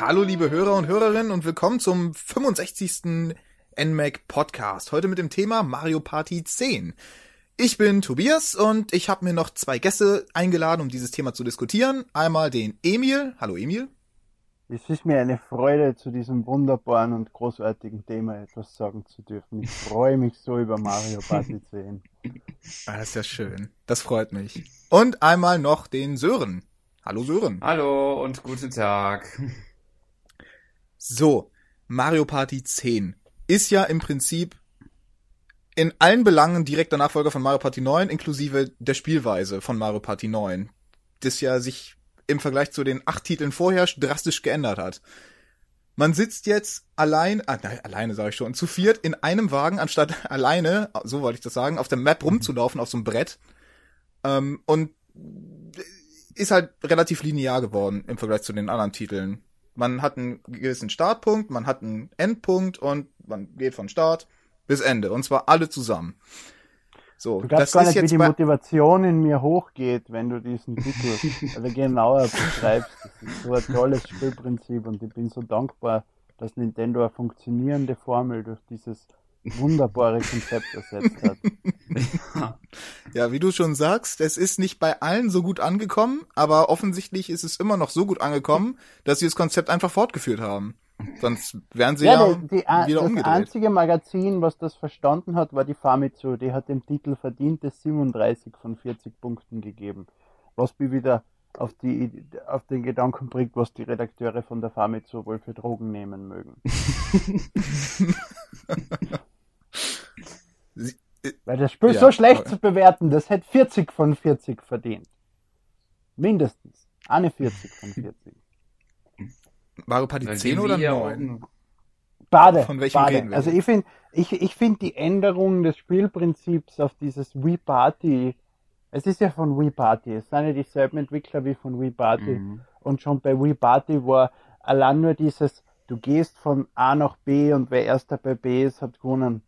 Hallo liebe Hörer und Hörerinnen und willkommen zum 65. NMAC Podcast. Heute mit dem Thema Mario Party 10. Ich bin Tobias und ich habe mir noch zwei Gäste eingeladen, um dieses Thema zu diskutieren. Einmal den Emil. Hallo Emil. Es ist mir eine Freude, zu diesem wunderbaren und großartigen Thema etwas sagen zu dürfen. Ich freue mich so über Mario Party 10. Ah, das ist ja schön. Das freut mich. Und einmal noch den Sören. Hallo Sören. Hallo und guten Tag. So, Mario Party 10 ist ja im Prinzip in allen Belangen direkter Nachfolger von Mario Party 9, inklusive der Spielweise von Mario Party 9, das ja sich im Vergleich zu den acht Titeln vorher drastisch geändert hat. Man sitzt jetzt allein, ah, nein, alleine sage ich schon, zu viert in einem Wagen, anstatt alleine, so wollte ich das sagen, auf der Map rumzulaufen, auf so einem Brett. Ähm, und ist halt relativ linear geworden im Vergleich zu den anderen Titeln. Man hat einen gewissen Startpunkt, man hat einen Endpunkt und man geht von Start bis Ende. Und zwar alle zusammen. So, du das gar ist nicht, jetzt wie die Motivation in mir hochgeht, wenn du diesen Titel also genauer beschreibst. Das ist so ein tolles Spielprinzip und ich bin so dankbar, dass Nintendo eine funktionierende Formel durch dieses wunderbare Konzept ersetzt hat. Ja, wie du schon sagst, es ist nicht bei allen so gut angekommen, aber offensichtlich ist es immer noch so gut angekommen, dass sie das Konzept einfach fortgeführt haben. Sonst wären sie ja, ja die, die, wieder das umgedreht. Das einzige Magazin, was das verstanden hat, war die Famitsu. Die hat dem Titel verdiente 37 von 40 Punkten gegeben. Was mich wieder auf, die, auf den Gedanken bringt, was die Redakteure von der Famitsu wohl für Drogen nehmen mögen. sie, äh, Weil das Spiel ja, so schlecht zu bewerten, das hätte 40 von 40 verdient. Mindestens. Eine 40 von 40. Mario Party 10 oder 9? Bade. Von welchem Bade. reden wir? Also ich finde ich, ich finde die Änderung des Spielprinzips auf dieses Wii Party, es ist ja von Wii Party, es sind ja dieselben Entwickler wie von Wii Party. Mhm. Und schon bei Wii Party war allein nur dieses, du gehst von A nach B und wer erster bei B ist, hat gewonnen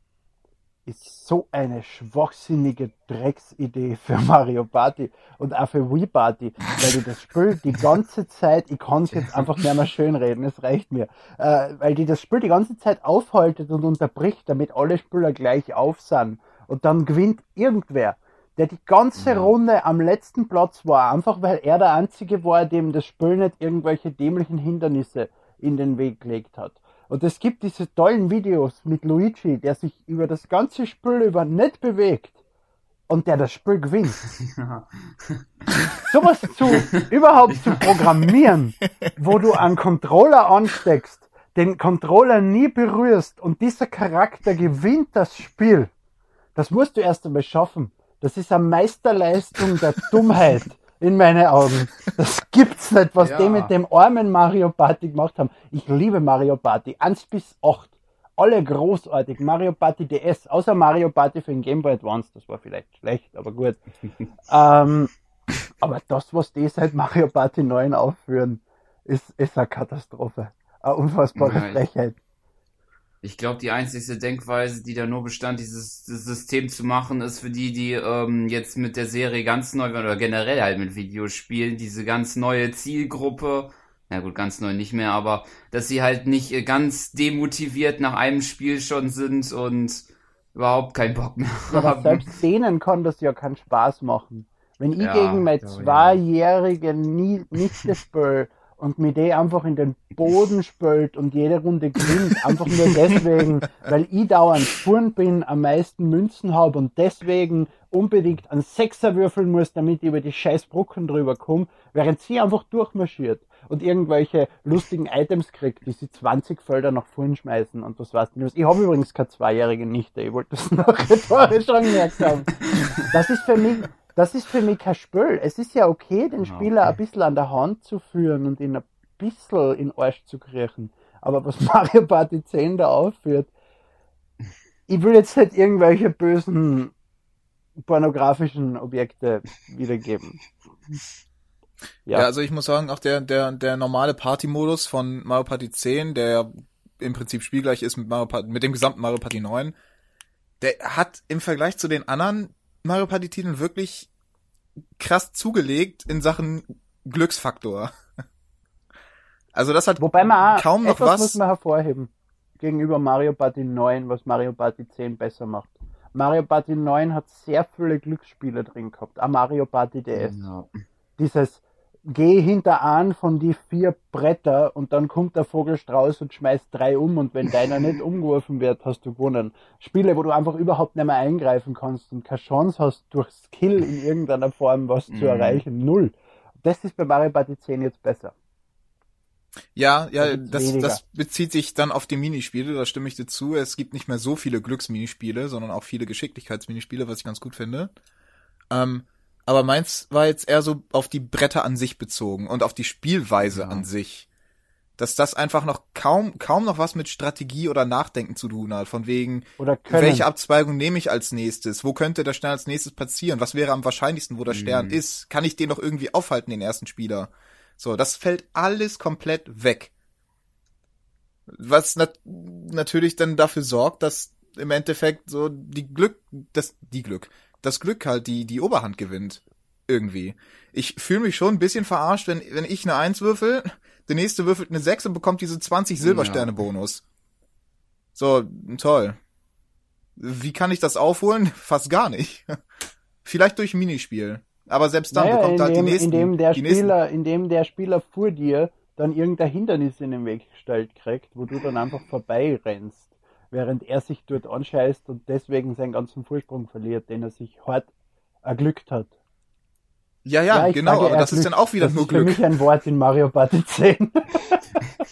ist so eine schwachsinnige Drecksidee für Mario Party und auch für Wii Party, weil die das Spiel die ganze Zeit, ich kann es jetzt einfach nicht mehr schön reden, es reicht mir, äh, weil die das Spiel die ganze Zeit aufhaltet und unterbricht, damit alle Spieler gleich auf sind und dann gewinnt irgendwer, der die ganze mhm. Runde am letzten Platz war, einfach weil er der Einzige war, dem das Spiel nicht irgendwelche dämlichen Hindernisse in den Weg gelegt hat. Und es gibt diese tollen Videos mit Luigi, der sich über das ganze Spiel über nicht bewegt und der das Spiel gewinnt. Ja. Sowas zu, überhaupt zu programmieren, wo du einen Controller ansteckst, den Controller nie berührst und dieser Charakter gewinnt das Spiel. Das musst du erst einmal schaffen. Das ist eine Meisterleistung der Dummheit in meine Augen. Das gibt's nicht, was ja. die mit dem armen Mario Party gemacht haben. Ich liebe Mario Party. 1 bis 8. Alle großartig. Mario Party DS, außer Mario Party für den Game Boy Advance. Das war vielleicht schlecht, aber gut. ähm, aber das, was die seit Mario Party 9 aufführen, ist, ist eine Katastrophe. Eine unfassbare Frechheit. Ich glaube, die einzige Denkweise, die da nur bestand, dieses, dieses System zu machen, ist für die, die ähm, jetzt mit der Serie ganz neu oder generell halt mit Videospielen, diese ganz neue Zielgruppe, na gut, ganz neu nicht mehr, aber dass sie halt nicht äh, ganz demotiviert nach einem Spiel schon sind und überhaupt keinen Bock mehr ja, haben. Aber selbst denen kann das ja keinen Spaß machen. Wenn ich ja, gegen mein zweijährigen nie, nicht das Spiel und mit der einfach in den Boden spült und jede Runde gewinnt, einfach nur deswegen, weil ich dauernd vorn bin, am meisten Münzen habe und deswegen unbedingt einen Sechser würfeln muss, damit ich über die scheiß Brücken drüber komme, während sie einfach durchmarschiert und irgendwelche lustigen Items kriegt, die sie 20 Felder nach vorn schmeißen und das war's nicht. Ich habe übrigens keine zweijährige Nichte, ich wollte das noch rhetorisch angemerkt haben. Das ist für mich, das ist für mich kein Spiel. Es ist ja okay, den ah, Spieler okay. ein bisschen an der Hand zu führen und ihn ein bisschen in den Arsch zu kriechen. Aber was Mario Party 10 da aufführt, ich will jetzt nicht irgendwelche bösen pornografischen Objekte wiedergeben. Ja. ja, also ich muss sagen, auch der, der, der normale Party-Modus von Mario Party 10, der im Prinzip spielgleich ist mit Mario Party, mit dem gesamten Mario Party 9, der hat im Vergleich zu den anderen Mario Party Titeln wirklich krass zugelegt in Sachen Glücksfaktor. Also das hat Wobei man auch kaum noch was. muss man hervorheben gegenüber Mario Party 9, was Mario Party 10 besser macht. Mario Party 9 hat sehr viele Glücksspiele drin gehabt. Auch Mario Party DS. Ja. Dieses geh hinter an von die vier Bretter und dann kommt der Vogelstrauß und schmeißt drei um und wenn deiner nicht umgeworfen wird, hast du gewonnen. Spiele, wo du einfach überhaupt nicht mehr eingreifen kannst und keine Chance hast, durch Skill in irgendeiner Form was mhm. zu erreichen. Null. Das ist bei Mario Party 10 jetzt besser. Ja, ja, das, das bezieht sich dann auf die Minispiele, da stimme ich dir zu. Es gibt nicht mehr so viele Glücksminispiele, sondern auch viele Geschicklichkeitsminispiele, was ich ganz gut finde. Ähm, aber meins war jetzt eher so auf die Bretter an sich bezogen und auf die Spielweise ja. an sich. Dass das einfach noch kaum, kaum noch was mit Strategie oder Nachdenken zu tun hat. Von wegen, welche Abzweigung nehme ich als nächstes? Wo könnte der Stern als nächstes passieren? Was wäre am wahrscheinlichsten, wo der Stern mhm. ist? Kann ich den noch irgendwie aufhalten, den ersten Spieler? So, das fällt alles komplett weg. Was nat natürlich dann dafür sorgt, dass im Endeffekt so die Glück, das, die Glück, das Glück halt die, die Oberhand gewinnt. Irgendwie. Ich fühle mich schon ein bisschen verarscht, wenn, wenn ich eine Eins würfel, der nächste würfelt eine Sechs und bekommt diese 20 Silbersterne-Bonus. Ja. So, toll. Wie kann ich das aufholen? Fast gar nicht. Vielleicht durch Minispiel. Aber selbst dann naja, bekommt halt dem, die nächsten. Indem der Spieler, nächsten... indem der Spieler vor dir dann irgendein Hindernis in den Weg gestellt kriegt, wo du dann einfach vorbeirennst während er sich dort anscheißt und deswegen seinen ganzen Vorsprung verliert, den er sich hart erglückt hat. Ja, ja, ja genau, aber das ist dann auch wieder das nur Glück. Das ist für mich ein Wort in Mario Party 10.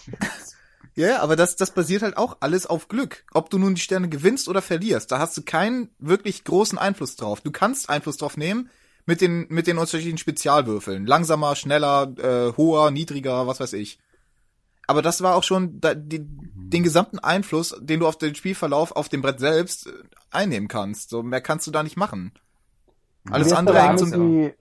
ja, aber das, das basiert halt auch alles auf Glück. Ob du nun die Sterne gewinnst oder verlierst, da hast du keinen wirklich großen Einfluss drauf. Du kannst Einfluss drauf nehmen mit den, mit den unterschiedlichen Spezialwürfeln. Langsamer, schneller, äh, hoher, niedriger, was weiß ich. Aber das war auch schon da, die, den gesamten Einfluss, den du auf den Spielverlauf auf dem Brett selbst äh, einnehmen kannst. So mehr kannst du da nicht machen. Alles andere hängt so die,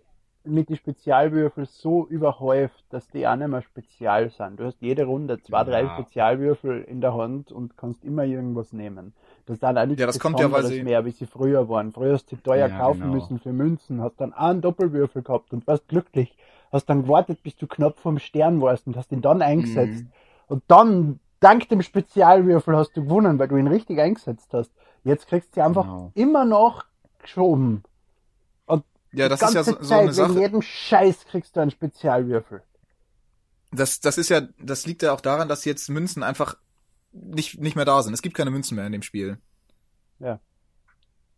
mit die Spezialwürfel so überhäuft, dass die auch nicht mehr spezial sind. Du hast jede Runde zwei, ja. drei Spezialwürfel in der Hand und kannst immer irgendwas nehmen. Das ist dann auch nicht ja, das kommt ja, weil sie... mehr, wie sie früher waren. Früher hast du teuer ja, kaufen genau. müssen für Münzen, hast dann einen Doppelwürfel gehabt und warst glücklich hast dann gewartet, bis du knapp vom Stern warst und hast ihn dann eingesetzt. Mhm. Und dann, dank dem Spezialwürfel, hast du gewonnen, weil du ihn richtig eingesetzt hast. Jetzt kriegst du einfach genau. immer noch geschoben. Und ja, das ist ja so, so eine Sache. Wegen jedem Scheiß kriegst du einen Spezialwürfel. Das, das ist ja, das liegt ja auch daran, dass jetzt Münzen einfach nicht, nicht mehr da sind. Es gibt keine Münzen mehr in dem Spiel. Ja.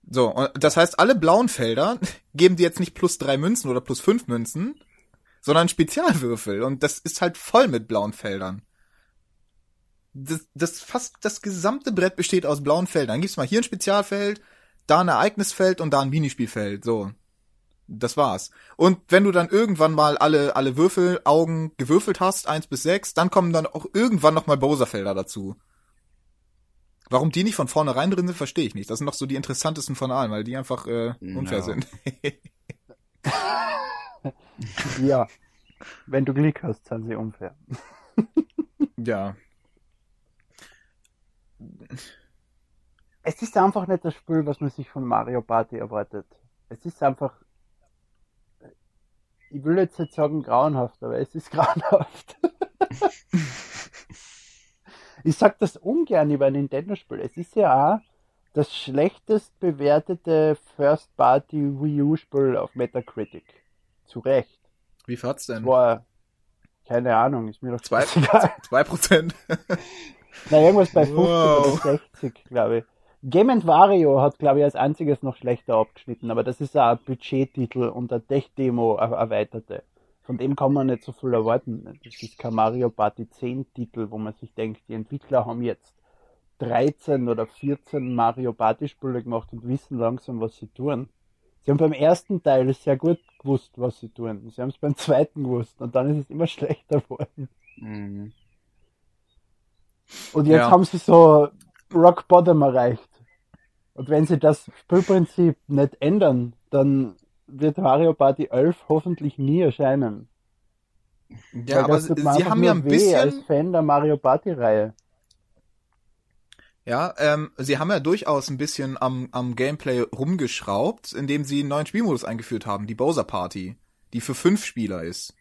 So, und das heißt, alle blauen Felder geben dir jetzt nicht plus drei Münzen oder plus fünf Münzen, sondern Spezialwürfel. Und das ist halt voll mit blauen Feldern. Das, das fast das gesamte Brett besteht aus blauen Feldern. Dann gibt's mal hier ein Spezialfeld, da ein Ereignisfeld und da ein Minispielfeld. So. Das war's. Und wenn du dann irgendwann mal alle, alle Würfelaugen gewürfelt hast, eins bis sechs, dann kommen dann auch irgendwann nochmal Bowser-Felder dazu. Warum die nicht von vornherein drin sind, verstehe ich nicht. Das sind noch so die interessantesten von allen, weil die einfach äh, unfair no. sind. ja. Wenn du Glück hast, sind sie unfair. ja. Es ist einfach nicht das Spiel, was man sich von Mario Party erwartet. Es ist einfach, ich will jetzt nicht sagen grauenhaft, aber es ist grauenhaft. ich sag das ungern über ein Nintendo-Spiel. Es ist ja auch das schlechtest bewertete First-Party Wii U-Spiel auf Metacritic. Zu Recht. Wie hat's denn? War, keine Ahnung, ist mir doch zwei, zwei Prozent. Na, irgendwas bei 50 wow. oder 60, glaube ich. Game Wario hat, glaube ich, als einziges noch schlechter abgeschnitten, aber das ist auch ein Budgettitel und eine Tech-Demo erweiterte. Von dem kann man nicht so viel erwarten. Das ist kein Mario Party 10 Titel, wo man sich denkt, die Entwickler haben jetzt 13 oder 14 Mario Party Spiele gemacht und wissen langsam, was sie tun. Sie haben beim ersten Teil sehr gut gewusst, was sie tun. Sie haben es beim zweiten gewusst und dann ist es immer schlechter geworden. Mhm. Und jetzt ja. haben sie so Rock Bottom erreicht. Und wenn sie das Spielprinzip nicht ändern, dann wird Mario Party 11 hoffentlich nie erscheinen. Ja, Weil aber sie, sie haben ja ein bisschen als Fan der Mario Party Reihe. Ja, ähm, sie haben ja durchaus ein bisschen am, am Gameplay rumgeschraubt, indem sie einen neuen Spielmodus eingeführt haben, die Bowser Party, die für fünf Spieler ist.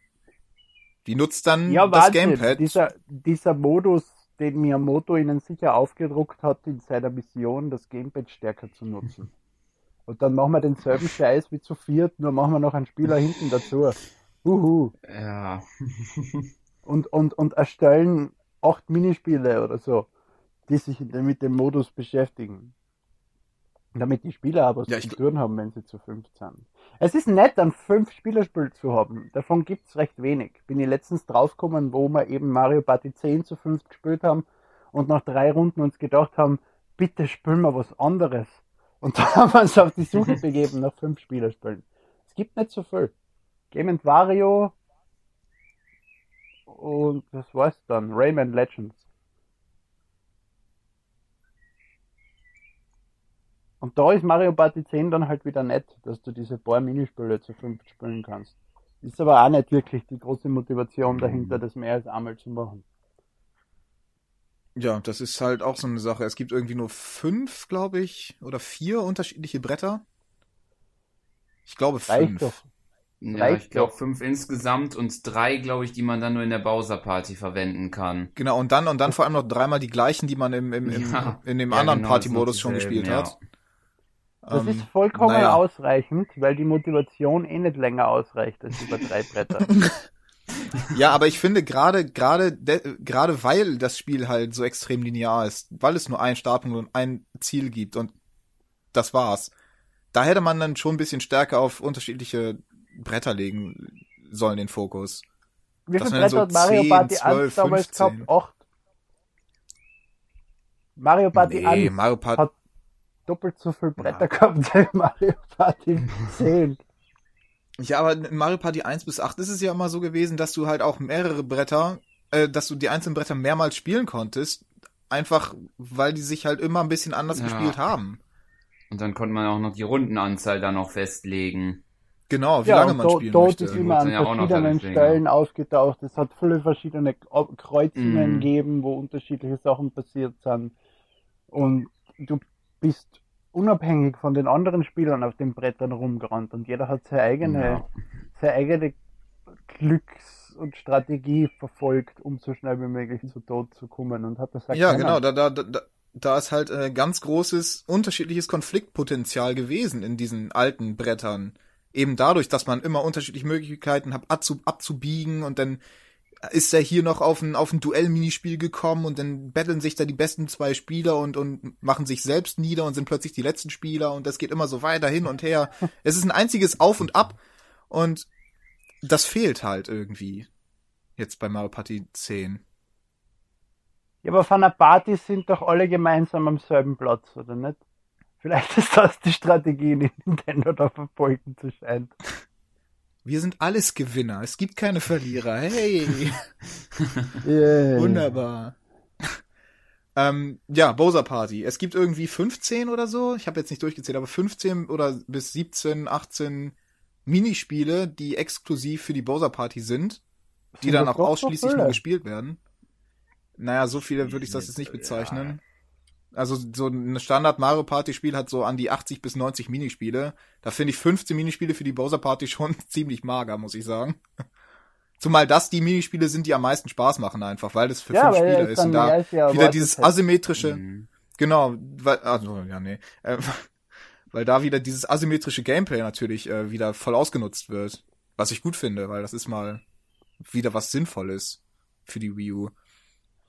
Die nutzt dann ja, das Gamepad. Dieser, dieser Modus, den Miyamoto ihnen sicher aufgedruckt hat in seiner Mission, das Gamepad stärker zu nutzen. Und dann machen wir denselben Scheiß wie zu viert, nur machen wir noch einen Spieler hinten dazu. Uhu. Ja. und, und, und erstellen acht Minispiele oder so, die sich mit dem Modus beschäftigen. Damit die Spieler aber ja, zu tun haben, wenn sie zu fünf sind. Es ist nett, ein fünf Spielerspiel zu haben. Davon gibt's recht wenig. Bin ich letztens draufgekommen, wo wir eben Mario Party 10 zu fünf gespielt haben und nach drei Runden uns gedacht haben, bitte spielen wir was anderes. Und da haben wir uns auf die Suche begeben nach fünf Spielerspielen. Es gibt nicht so viel. Game Wario und das war's dann. Rayman Legends. Und da ist Mario Party 10 dann halt wieder nett, dass du diese paar Minispiele zu fünf spielen kannst. Ist aber auch nicht wirklich die große Motivation dahinter, das mehr als einmal zu machen. Ja, das ist halt auch so eine Sache. Es gibt irgendwie nur fünf, glaube ich, oder vier unterschiedliche Bretter. Ich glaube fünf. Doch. Ja, ich glaube fünf insgesamt und drei, glaube ich, die man dann nur in der Bowser Party verwenden kann. Genau, und dann und dann vor allem noch dreimal die gleichen, die man im, im, im ja, in dem ja, anderen genau, Party-Modus schon gespielt ja. hat. Das ähm, ist vollkommen naja. ausreichend, weil die Motivation eh nicht länger ausreicht als über drei Bretter. ja, aber ich finde gerade gerade gerade weil das Spiel halt so extrem linear ist, weil es nur einen Startpunkt und ein Ziel gibt und das war's. Da hätte man dann schon ein bisschen stärker auf unterschiedliche Bretter legen sollen den Fokus. Wie viele Bretter so hat Mario 10, Party 12, 1 damals 15. gehabt? 8. Mario Party nee, 1 Mario Part hat doppelt so viel Bretter ja. gehabt wie Mario Party 10. Ja, aber in Mario Party 1 bis 8 ist es ja immer so gewesen, dass du halt auch mehrere Bretter, äh, dass du die einzelnen Bretter mehrmals spielen konntest, einfach weil die sich halt immer ein bisschen anders ja. gespielt haben. Und dann konnte man auch noch die Rundenanzahl dann noch festlegen. Genau, wie ja, lange man do, spielen dort möchte. ist immer an verschiedenen Stellen aufgetaucht. Es hat viele verschiedene Kreuzungen mm. gegeben, wo unterschiedliche Sachen passiert sind. Und du bist unabhängig von den anderen Spielern auf den Brettern rumgerannt und jeder hat seine eigene, ja. seine eigene Glücks- und Strategie verfolgt, um so schnell wie möglich zu Tod zu kommen und hat das. Ja, genau, da, da, da, da ist halt äh, ganz großes unterschiedliches Konfliktpotenzial gewesen in diesen alten Brettern. Eben dadurch, dass man immer unterschiedliche Möglichkeiten hat, abzubiegen und dann ist er hier noch auf ein, auf ein Duell-Minispiel gekommen und dann betteln sich da die besten zwei Spieler und, und machen sich selbst nieder und sind plötzlich die letzten Spieler und das geht immer so weiter hin und her. es ist ein einziges Auf und Ab und das fehlt halt irgendwie jetzt bei Mario Party 10. Ja, aber von einer Party sind doch alle gemeinsam am selben Platz, oder nicht? Vielleicht ist das die Strategie, die Nintendo da verfolgen zu scheint. Wir sind alles Gewinner. Es gibt keine Verlierer. Hey. yeah. Wunderbar. ähm, ja, Bowser Party. Es gibt irgendwie 15 oder so. Ich habe jetzt nicht durchgezählt, aber 15 oder bis 17, 18 Minispiele, die exklusiv für die Bowser Party sind, die dann auch ausschließlich nur gespielt werden. Naja, so viele würde ich das jetzt nicht bezeichnen. Ja. Also so ein Standard Mario Party Spiel hat so an die 80 bis 90 Minispiele. Da finde ich 15 Minispiele für die Bowser Party schon ziemlich mager, muss ich sagen. Zumal das die Minispiele sind, die am meisten Spaß machen einfach, weil das für ja, fünf Spieler ist und da wieder dieses asymmetrische, mhm. genau, weil, also ja nee, äh, weil da wieder dieses asymmetrische Gameplay natürlich äh, wieder voll ausgenutzt wird, was ich gut finde, weil das ist mal wieder was Sinnvolles für die Wii U.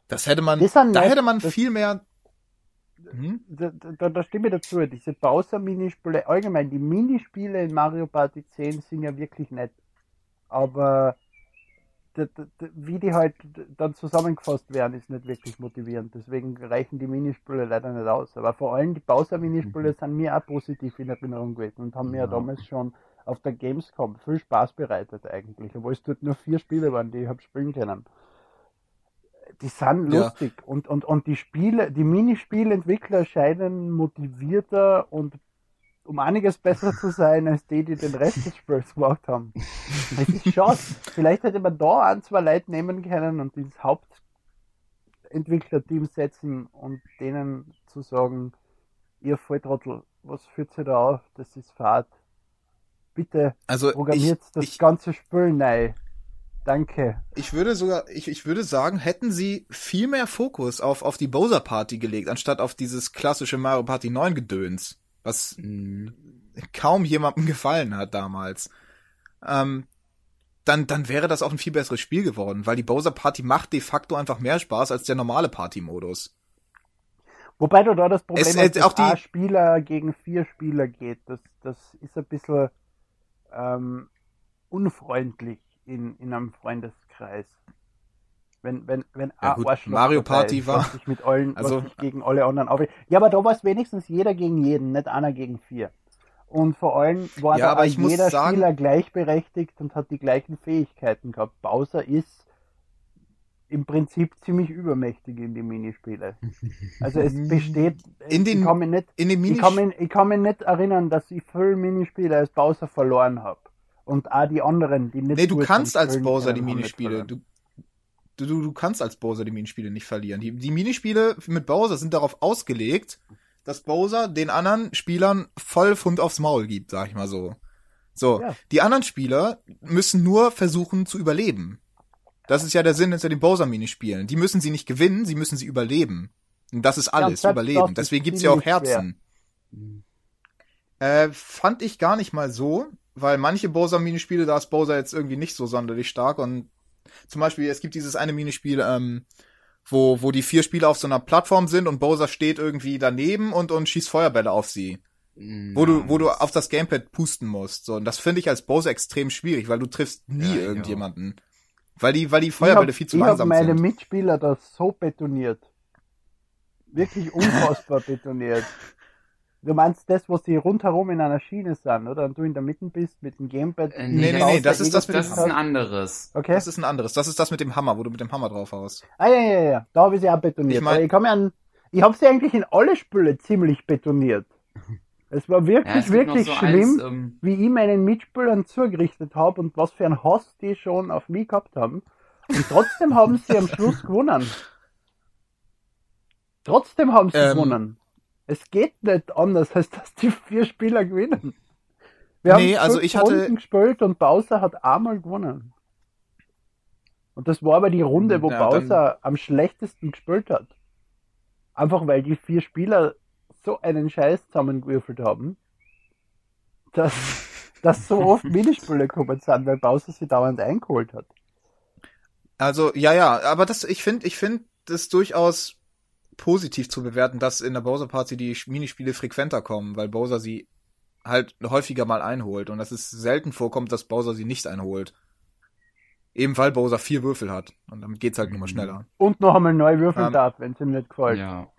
Das hätte man, da hätte man viel mehr Mhm. Da, da, da stimme ich dazu. Diese Bowser-Minispiele, allgemein, die Minispiele in Mario Party 10 sind ja wirklich nett. Aber wie die halt dann zusammengefasst werden, ist nicht wirklich motivierend. Deswegen reichen die Minispiele leider nicht aus. Aber vor allem die Bowser-Minispiele mhm. sind mir auch positiv in Erinnerung gewesen und haben mir ja damals schon auf der Gamescom viel Spaß bereitet eigentlich. Obwohl es dort nur vier Spiele waren, die ich habe spielen können die sind lustig ja. und, und, und die Spiele, die Minispielentwickler scheinen motivierter und um einiges besser zu sein als die, die den Rest des Spiels gemacht haben. Das ist schade. Vielleicht hätte man da ein, zwei Leute nehmen können und ins Hauptentwicklerteam setzen und denen zu sagen, ihr Volltrottel, was führt ihr da auf? Das ist Fahrt. Bitte also programmiert ich, das ich, ganze Spiel neu Danke. Ich würde sogar, ich, ich würde sagen, hätten sie viel mehr Fokus auf, auf die Bowser Party gelegt, anstatt auf dieses klassische Mario Party 9 Gedöns, was mhm. kaum jemandem gefallen hat damals. Ähm, dann, dann wäre das auch ein viel besseres Spiel geworden, weil die Bowser Party macht de facto einfach mehr Spaß als der normale Party-Modus. Wobei du da das Problem es, hast, dass auch die Spieler gegen vier Spieler geht. Das, das ist ein bisschen ähm, unfreundlich in, in einem Freundeskreis. Wenn, wenn, wenn ja, gut, Mario Party ist, war. Ich mit allen, also, ich gegen alle anderen auf. Ja, aber da war es wenigstens jeder gegen jeden, nicht einer gegen vier. Und vor allem war ja, da jeder sagen, Spieler gleichberechtigt und hat die gleichen Fähigkeiten gehabt. Bowser ist im Prinzip ziemlich übermächtig in die Minispiele. Also es besteht. In den, ich kann mich nicht, in den ich, kann mich, ich kann mich nicht erinnern, dass ich viele Minispiele als Bowser verloren habe. Und auch die anderen, die nicht. Nee, du kannst als Bowser die Minispiele. Du, du, du kannst als Bowser die Minispiele nicht verlieren. Die, die Minispiele mit Bowser sind darauf ausgelegt, dass Bowser den anderen Spielern voll Pfund aufs Maul gibt, sag ich mal so. So, ja. die anderen Spieler müssen nur versuchen zu überleben. Das ist ja der Sinn hinter den Bowser-Minispielen. Die müssen sie nicht gewinnen, sie müssen sie überleben. Und das ist alles, ja, überleben. Deswegen gibt's ja auch Herzen. Äh, fand ich gar nicht mal so, weil manche Bowser-Minispiele, da ist Bowser jetzt irgendwie nicht so sonderlich stark und zum Beispiel, es gibt dieses eine Minispiel, ähm, wo, wo die vier Spieler auf so einer Plattform sind und Bowser steht irgendwie daneben und, und schießt Feuerbälle auf sie. Nice. Wo du, wo du auf das Gamepad pusten musst. So, und das finde ich als Bowser extrem schwierig, weil du triffst nie ja, irgendjemanden. Ja. Weil die, weil die Feuerbälle hab, viel zu langsam sind. Ich habe meine Mitspieler das so betoniert. Wirklich unfassbar betoniert. Du meinst das, was die rundherum in einer Schiene sind, oder? Und du in der Mitte bist mit dem Gamepad. Äh, nee, nee, nee, das ist das mit Das ist ein anderes. Okay. Das ist ein anderes. Das ist das mit dem Hammer, wo du mit dem Hammer drauf haust. Ah, ja, ja, ja. Da habe ich sie auch betoniert. Ich, mein, ich an, ich habe sie eigentlich in alle Spüle ziemlich betoniert. Es war wirklich, ja, es wirklich so schlimm, eins, ähm... wie ich meinen Mitspielern zugerichtet habe und was für ein Hass die schon auf mich gehabt haben. Und trotzdem haben sie am Schluss gewonnen. Trotzdem haben sie ähm, gewonnen. Es geht nicht anders, als dass die vier Spieler gewinnen. Wir nee, haben also ich hatte Runden gespielt und Bowser hat einmal gewonnen. Und das war aber die Runde, wo ja, Bowser am schlechtesten gespielt hat. Einfach weil die vier Spieler so einen Scheiß zusammengewürfelt haben, dass, dass so oft Minispiele gekommen sind, weil Bowser sie dauernd eingeholt hat. Also, ja, ja, aber das, ich finde, ich finde das durchaus positiv zu bewerten, dass in der Bowser Party die Minispiele frequenter kommen, weil Bowser sie halt häufiger mal einholt und dass es selten vorkommt, dass Bowser sie nicht einholt. Eben weil Bowser vier Würfel hat und damit geht's halt nur mal schneller. Und noch einmal neu würfeln ähm, darf, wenn es ihm nicht gefällt. Ja.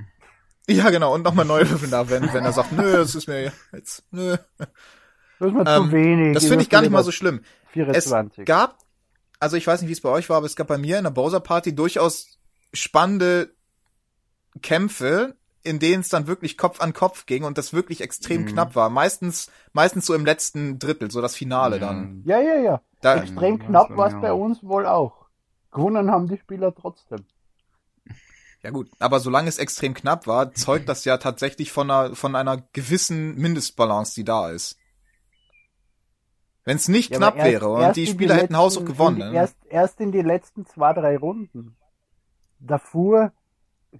Ja, genau, und nochmal neu würfeln darf, wenn, wenn er sagt, nö, das ist mir jetzt, nö. Das ist mir ähm, zu wenig. Das finde ich gar nicht mal so schlimm. 24. Es gab, also ich weiß nicht, wie es bei euch war, aber es gab bei mir in der Bowser Party durchaus spannende Kämpfe, in denen es dann wirklich Kopf an Kopf ging und das wirklich extrem mhm. knapp war. Meistens, meistens so im letzten Drittel, so das Finale ja. dann. Ja, ja, ja. Da, extrem ja, knapp war es bei uns wohl auch. Gewonnen haben die Spieler trotzdem. Ja gut, aber solange es extrem knapp war, zeugt das ja tatsächlich von einer, von einer gewissen Mindestbalance, die da ist. Wenn es nicht ja, knapp erst, wäre und die Spieler die hätten Haushoch gewonnen. Die, erst, erst in die letzten zwei, drei Runden. Davor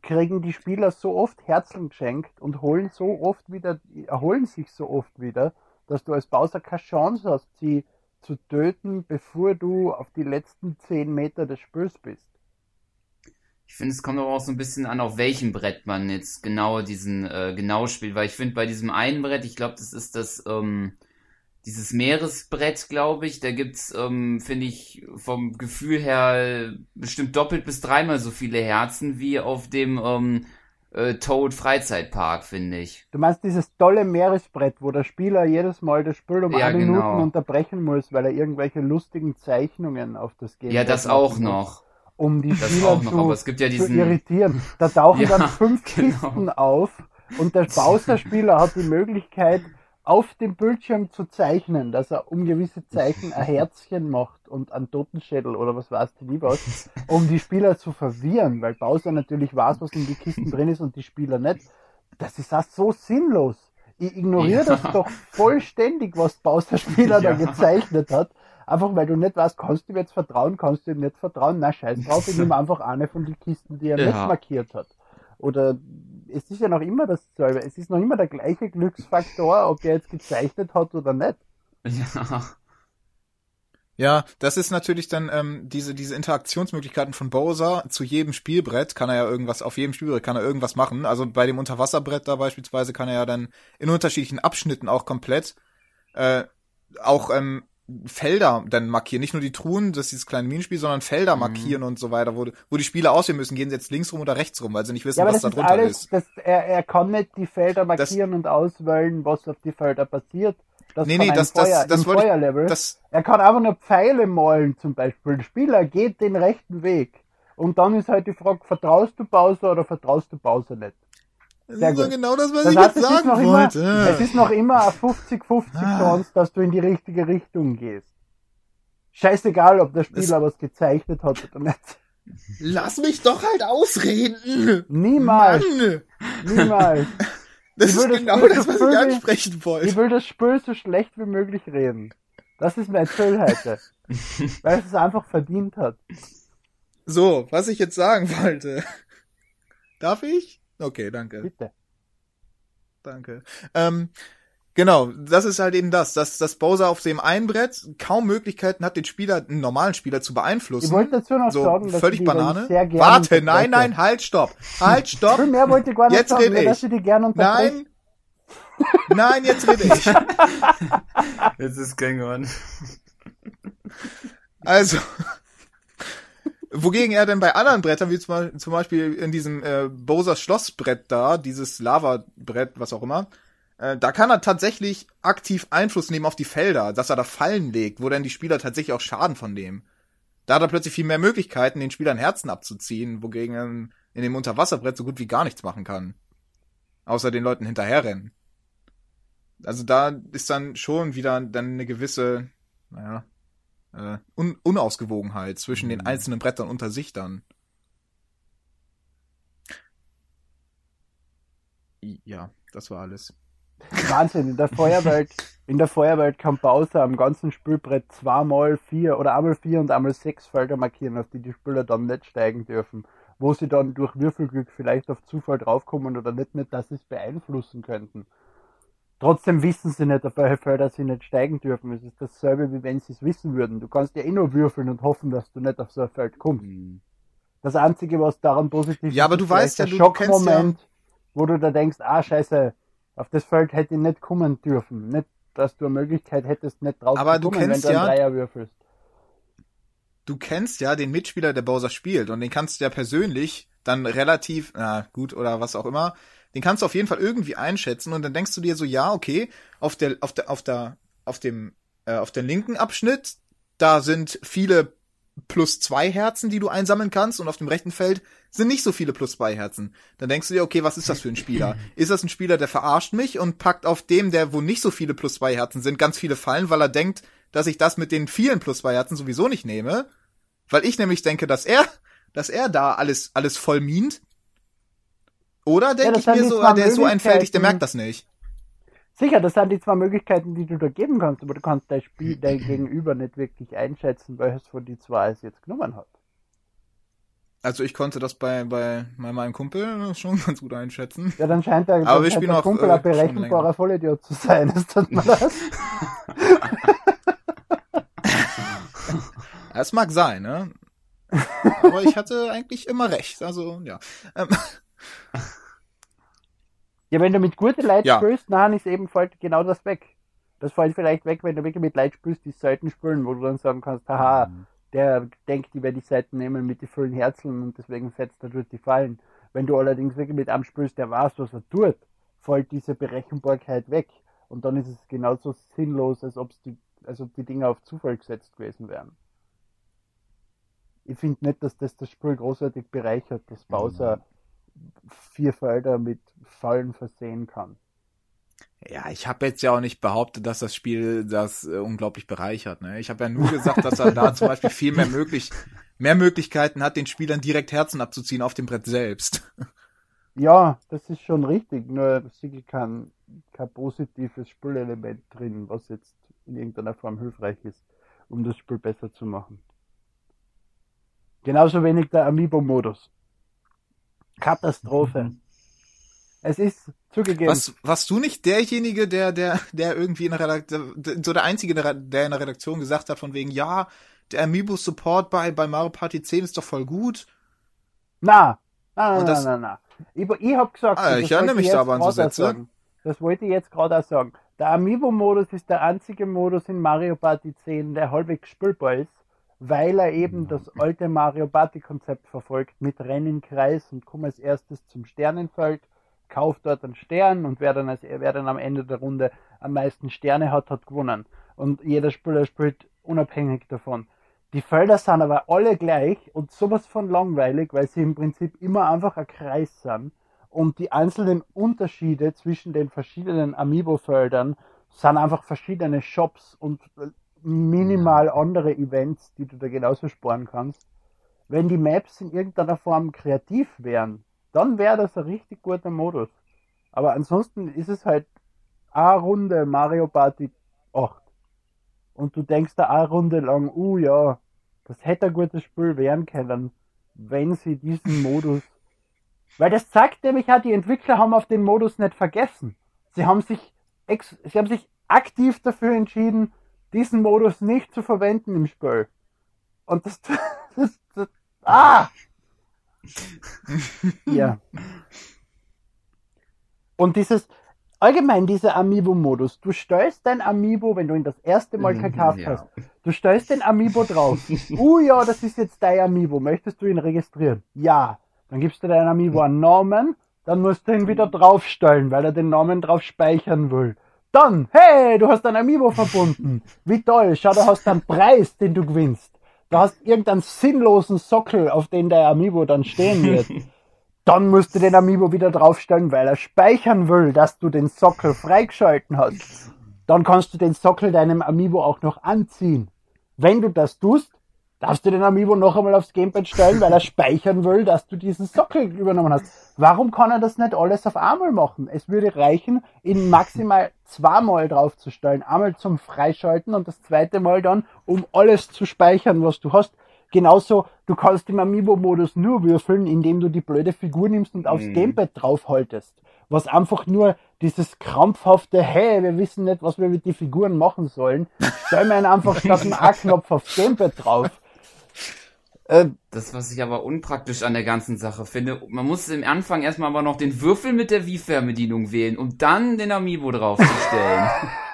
kriegen die Spieler so oft Herzen geschenkt und holen so oft wieder, erholen sich so oft wieder, dass du als Bowser keine Chance hast, sie zu töten, bevor du auf die letzten zehn Meter des Spiels bist. Ich finde, es kommt aber auch so ein bisschen an, auf welchem Brett man jetzt genau diesen äh, genau spielt, weil ich finde, bei diesem einen Brett, ich glaube, das ist das ähm, dieses Meeresbrett, glaube ich, da gibt's, ähm, finde ich, vom Gefühl her bestimmt doppelt bis dreimal so viele Herzen wie auf dem ähm, äh, Toad Freizeitpark, finde ich. Du meinst dieses tolle Meeresbrett, wo der Spieler jedes Mal das Spiel um ja, eine genau. Minute unterbrechen muss, weil er irgendwelche lustigen Zeichnungen auf das Game Ja, das auch noch. Um die das Spieler noch, zu, ja diesen... zu, irritieren. Da tauchen ja, dann fünf genau. Kisten auf und der Bowser-Spieler hat die Möglichkeit, auf dem Bildschirm zu zeichnen, dass er um gewisse Zeichen ein Herzchen macht und einen Totenschädel oder was weiß die was, um die Spieler zu verwirren, weil Bowser natürlich weiß, was in die Kisten drin ist und die Spieler nicht. Das ist auch so sinnlos. Ich ignoriere ja. das doch vollständig, was Bowser Spieler ja. da gezeichnet hat. Einfach weil du nicht weißt, kannst du ihm jetzt vertrauen, kannst du ihm nicht vertrauen, na scheiß drauf, ich nehme einfach eine von den Kisten, die er ja. nicht markiert hat. Oder es ist ja noch immer dasselbe, es ist noch immer der gleiche Glücksfaktor, ob er jetzt gezeichnet hat oder nicht. Ja. Ja, das ist natürlich dann ähm, diese diese Interaktionsmöglichkeiten von Bowser zu jedem Spielbrett kann er ja irgendwas auf jedem Spielbrett kann er irgendwas machen. Also bei dem Unterwasserbrett da beispielsweise kann er ja dann in unterschiedlichen Abschnitten auch komplett äh, auch ähm, Felder dann markieren, nicht nur die Truhen, das ist dieses kleine Minenspiel, sondern Felder mhm. markieren und so weiter, wo, wo die Spieler auswählen müssen, gehen sie jetzt links rum oder rechts rum, weil sie nicht wissen, ja, was da drunter ist. Das, er, er kann nicht die Felder markieren das, und auswählen, was auf die Felder passiert. Das nee, nee, das, Feuer, das, das wollte Feuerlevel. Das, er kann einfach nur Pfeile malen, zum Beispiel. Der Spieler geht den rechten Weg. Und dann ist halt die Frage, vertraust du Bowser oder vertraust du Bowser nicht? Sehr das ist genau das, was das ich heißt, jetzt sagen wollte. Immer, es ist noch immer eine 50-50 ah. Chance, dass du in die richtige Richtung gehst. Scheißegal, ob der Spieler was gezeichnet hat oder nicht. Lass mich doch halt ausreden! Niemals! Mann. Niemals! Das ich ist genau das, was Spiel, ich ansprechen wollte. Ich will das Spiel so schlecht wie möglich reden. Das ist mein Ziel heute. weil es es einfach verdient hat. So, was ich jetzt sagen wollte. Darf ich? Okay, danke. Bitte. Danke. Ähm, genau, das ist halt eben das, dass, dass Bowser auf dem einen Brett kaum Möglichkeiten hat, den Spieler, einen normalen Spieler zu beeinflussen. Ich wollte dazu noch so, sagen, dass völlig Banane. Sehr gerne Warte, nein, nein, halt, stopp. Halt, stopp. Viel mehr wollte ich gar nicht jetzt sagen, ich. die gerne nein. Nein, jetzt rede ich. jetzt ist Gang on. Also, Wogegen er denn bei anderen Brettern, wie zum Beispiel in diesem äh, Bowser Schlossbrett da, dieses Lava-Brett, was auch immer, äh, da kann er tatsächlich aktiv Einfluss nehmen auf die Felder, dass er da Fallen legt, wo dann die Spieler tatsächlich auch Schaden von nehmen. Da hat er plötzlich viel mehr Möglichkeiten, den Spielern Herzen abzuziehen, wogegen er in dem Unterwasserbrett so gut wie gar nichts machen kann. Außer den Leuten hinterherrennen. Also da ist dann schon wieder dann eine gewisse, naja, äh, Un Unausgewogenheit zwischen den mhm. einzelnen Brettern unter sich dann. Ja, das war alles. Wahnsinn, in der Feuerwelt, in der Feuerwelt kann Bowser am ganzen Spielbrett zweimal vier oder einmal vier und einmal sechs Felder markieren, auf die die Spieler dann nicht steigen dürfen. Wo sie dann durch Würfelglück vielleicht auf Zufall draufkommen oder nicht, nicht dass sie es beeinflussen könnten. Trotzdem wissen sie nicht, auf welche Felder sie nicht steigen dürfen. Es ist dasselbe, wie wenn sie es wissen würden. Du kannst ja eh nur würfeln und hoffen, dass du nicht auf so ein Feld kommst. Mhm. Das Einzige, was daran positiv ist, ja, aber du weißt ja, der Schockmoment, ja. wo du da denkst, ah, scheiße, auf das Feld hätte ich nicht kommen dürfen. Nicht, dass du eine Möglichkeit hättest, nicht drauf aber zu kommen, du kennst wenn du einen ja, Dreier würfelst. Du kennst ja den Mitspieler, der Bowser spielt, und den kannst du ja persönlich dann relativ, na gut, oder was auch immer, den kannst du auf jeden Fall irgendwie einschätzen und dann denkst du dir so, ja, okay, auf der, auf der, auf der, auf dem, äh, auf der linken Abschnitt, da sind viele plus zwei Herzen, die du einsammeln kannst und auf dem rechten Feld sind nicht so viele plus zwei Herzen. Dann denkst du dir, okay, was ist das für ein Spieler? Ist das ein Spieler, der verarscht mich und packt auf dem, der wo nicht so viele plus zwei Herzen sind, ganz viele Fallen, weil er denkt, dass ich das mit den vielen plus zwei Herzen sowieso nicht nehme? Weil ich nämlich denke, dass er, dass er da alles, alles voll mient oder denke ja, ich mir so, der ist so einfältig, der merkt das nicht. Sicher, das sind die zwei Möglichkeiten, die du da geben kannst, aber du kannst dein Spiel, dein Gegenüber nicht wirklich einschätzen, welches von die zwei es jetzt genommen hat. Also ich konnte das bei, bei, meinem Kumpel schon ganz gut einschätzen. Ja, dann scheint der, aber wir spielen der auch, Kumpel äh, ein berechenbarer Vollidiot zu sein, ist das mal das? Es mag sein, ne? Aber ich hatte eigentlich immer recht, also ja. Ja, wenn du mit guten Leuten ja. spielst, dann ist eben fällt genau das weg. Das fällt vielleicht weg, wenn du wirklich mit Leuten spielst, die Seiten spielen, wo du dann sagen kannst, haha, mhm. der denkt, die werde die Seiten nehmen mit den vollen Herzeln und deswegen fetzt er durch die Fallen. Wenn du allerdings wirklich mit einem spielst, der weiß, was er tut, fällt diese Berechenbarkeit weg. Und dann ist es genauso sinnlos, als, ob's die, als ob die Dinge auf Zufall gesetzt gewesen wären. Ich finde nicht, dass das das Spiel großartig bereichert, dass Bowser mhm vier Felder mit Fallen versehen kann. Ja, ich habe jetzt ja auch nicht behauptet, dass das Spiel das äh, unglaublich bereichert. Ne? Ich habe ja nur gesagt, dass er da zum Beispiel viel mehr möglich, mehr Möglichkeiten hat, den Spielern direkt Herzen abzuziehen auf dem Brett selbst. Ja, das ist schon richtig. Nur es ist kein, kein positives Spielelement drin, was jetzt in irgendeiner Form hilfreich ist. um das Spiel besser zu machen. Genauso wenig der Amiibo-Modus. Katastrophe. Mhm. Es ist zugegeben. Was, warst du nicht derjenige, der, der, der irgendwie in der Redaktion, so der Einzige, der in der Redaktion gesagt hat, von wegen, ja, der Amiibo-Support bei, bei Mario Party 10 ist doch voll gut? Na, na, na, na, na, na. Ich, ich hab gesagt, ah, ich erinnere mich da aber an so Sätze. Sagen. Das wollte ich jetzt gerade auch sagen. Der Amiibo-Modus ist der einzige Modus in Mario Party 10, der halbwegs spielbar ist, weil er eben das alte Mario Party-Konzept verfolgt mit Rennenkreis und komm als erstes zum Sternenfeld, kauf dort einen Stern und wer dann, als, wer dann am Ende der Runde am meisten Sterne hat, hat gewonnen. Und jeder Spieler spielt unabhängig davon. Die Felder sind aber alle gleich und sowas von langweilig, weil sie im Prinzip immer einfach ein Kreis sind und die einzelnen Unterschiede zwischen den verschiedenen Amiibo-Feldern sind einfach verschiedene Shops und minimal andere Events, die du da genauso sparen kannst. Wenn die Maps in irgendeiner Form kreativ wären, dann wäre das ein richtig guter Modus. Aber ansonsten ist es halt eine Runde Mario Party 8. Und du denkst da eine Runde lang, uh ja, das hätte ein gutes Spiel werden können, wenn sie diesen Modus weil das zeigt nämlich auch, die Entwickler haben auf den Modus nicht vergessen. Sie haben sich, sie haben sich aktiv dafür entschieden, diesen Modus nicht zu verwenden im Spiel. Und das, das, das ah! ja. Und dieses, allgemein dieser Amiibo-Modus, du stellst dein Amiibo, wenn du ihn das erste Mal mhm, gekauft ja. hast, du stellst den Amiibo drauf. uh ja, das ist jetzt dein Amiibo, möchtest du ihn registrieren? Ja. Dann gibst du deinem Amiibo einen Namen, dann musst du ihn wieder draufstellen, weil er den Namen drauf speichern will. Dann, hey, du hast ein Amiibo verbunden. Wie toll, schau, du hast einen Preis, den du gewinnst. Du hast irgendeinen sinnlosen Sockel, auf den der Amiibo dann stehen wird. Dann musst du den Amiibo wieder draufstellen, weil er speichern will, dass du den Sockel freigeschalten hast. Dann kannst du den Sockel deinem Amiibo auch noch anziehen. Wenn du das tust, darfst du den Amiibo noch einmal aufs Gamepad stellen, weil er speichern will, dass du diesen Sockel übernommen hast. Warum kann er das nicht alles auf einmal machen? Es würde reichen, ihn maximal zweimal draufzustellen. Einmal zum Freischalten und das zweite Mal dann, um alles zu speichern, was du hast. Genauso, du kannst im Amiibo-Modus nur würfeln, indem du die blöde Figur nimmst und aufs mhm. Gamepad draufhaltest. Was einfach nur dieses krampfhafte, hey, wir wissen nicht, was wir mit den Figuren machen sollen. Stell mir einfach statt einem A-Knopf aufs Gamepad drauf. Äh, das, was ich aber unpraktisch an der ganzen Sache finde, man muss im Anfang erstmal aber noch den Würfel mit der Wii-Fernbedienung wählen, um dann den Amiibo draufzustellen.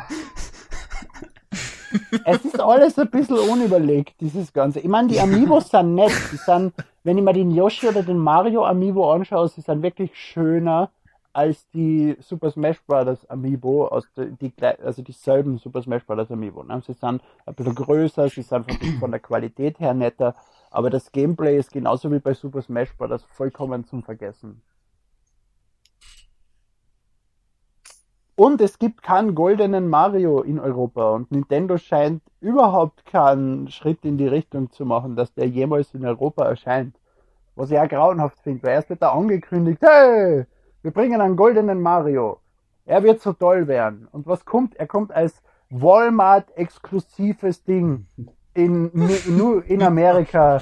es ist alles ein bisschen unüberlegt, dieses Ganze. Ich meine, die Amiibos sind nett. Die sind, wenn ich mir den Yoshi oder den Mario Amiibo anschaue, sie sind wirklich schöner als die Super Smash Bros. Amiibo, aus die, die, also dieselben Super Smash Bros. Amiibo. Ne? Sie sind ein bisschen größer, sie sind von, von der Qualität her netter, aber das Gameplay ist genauso wie bei Super Smash Bros. vollkommen zum Vergessen. Und es gibt keinen goldenen Mario in Europa und Nintendo scheint überhaupt keinen Schritt in die Richtung zu machen, dass der jemals in Europa erscheint. Was ich auch grauenhaft finde, weil erst wird da angekündigt, hey, wir bringen einen goldenen Mario. Er wird so toll werden. Und was kommt? Er kommt als Walmart-exklusives Ding in, nur in Amerika.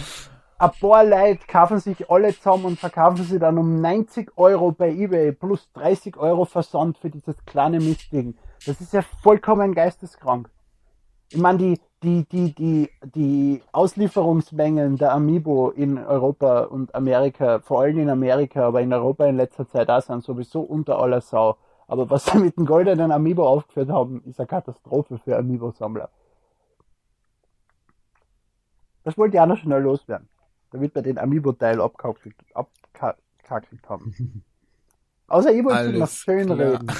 Ein paar Leute kaufen sich alle zusammen und verkaufen sie dann um 90 Euro bei eBay plus 30 Euro Versand für dieses kleine Mistding. Das ist ja vollkommen geisteskrank. Ich meine, die, die, die, die, die Auslieferungsmengen der Amiibo in Europa und Amerika, vor allem in Amerika, aber in Europa in letzter Zeit auch sind sowieso unter aller Sau. Aber was sie mit dem goldenen Amiibo aufgeführt haben, ist eine Katastrophe für Amiibo-Sammler. Das wollte ich auch noch schnell loswerden. Damit wir den Amiibo-Teil abkackelt, abkackelt haben. Außer ich wollte noch schön klar. reden.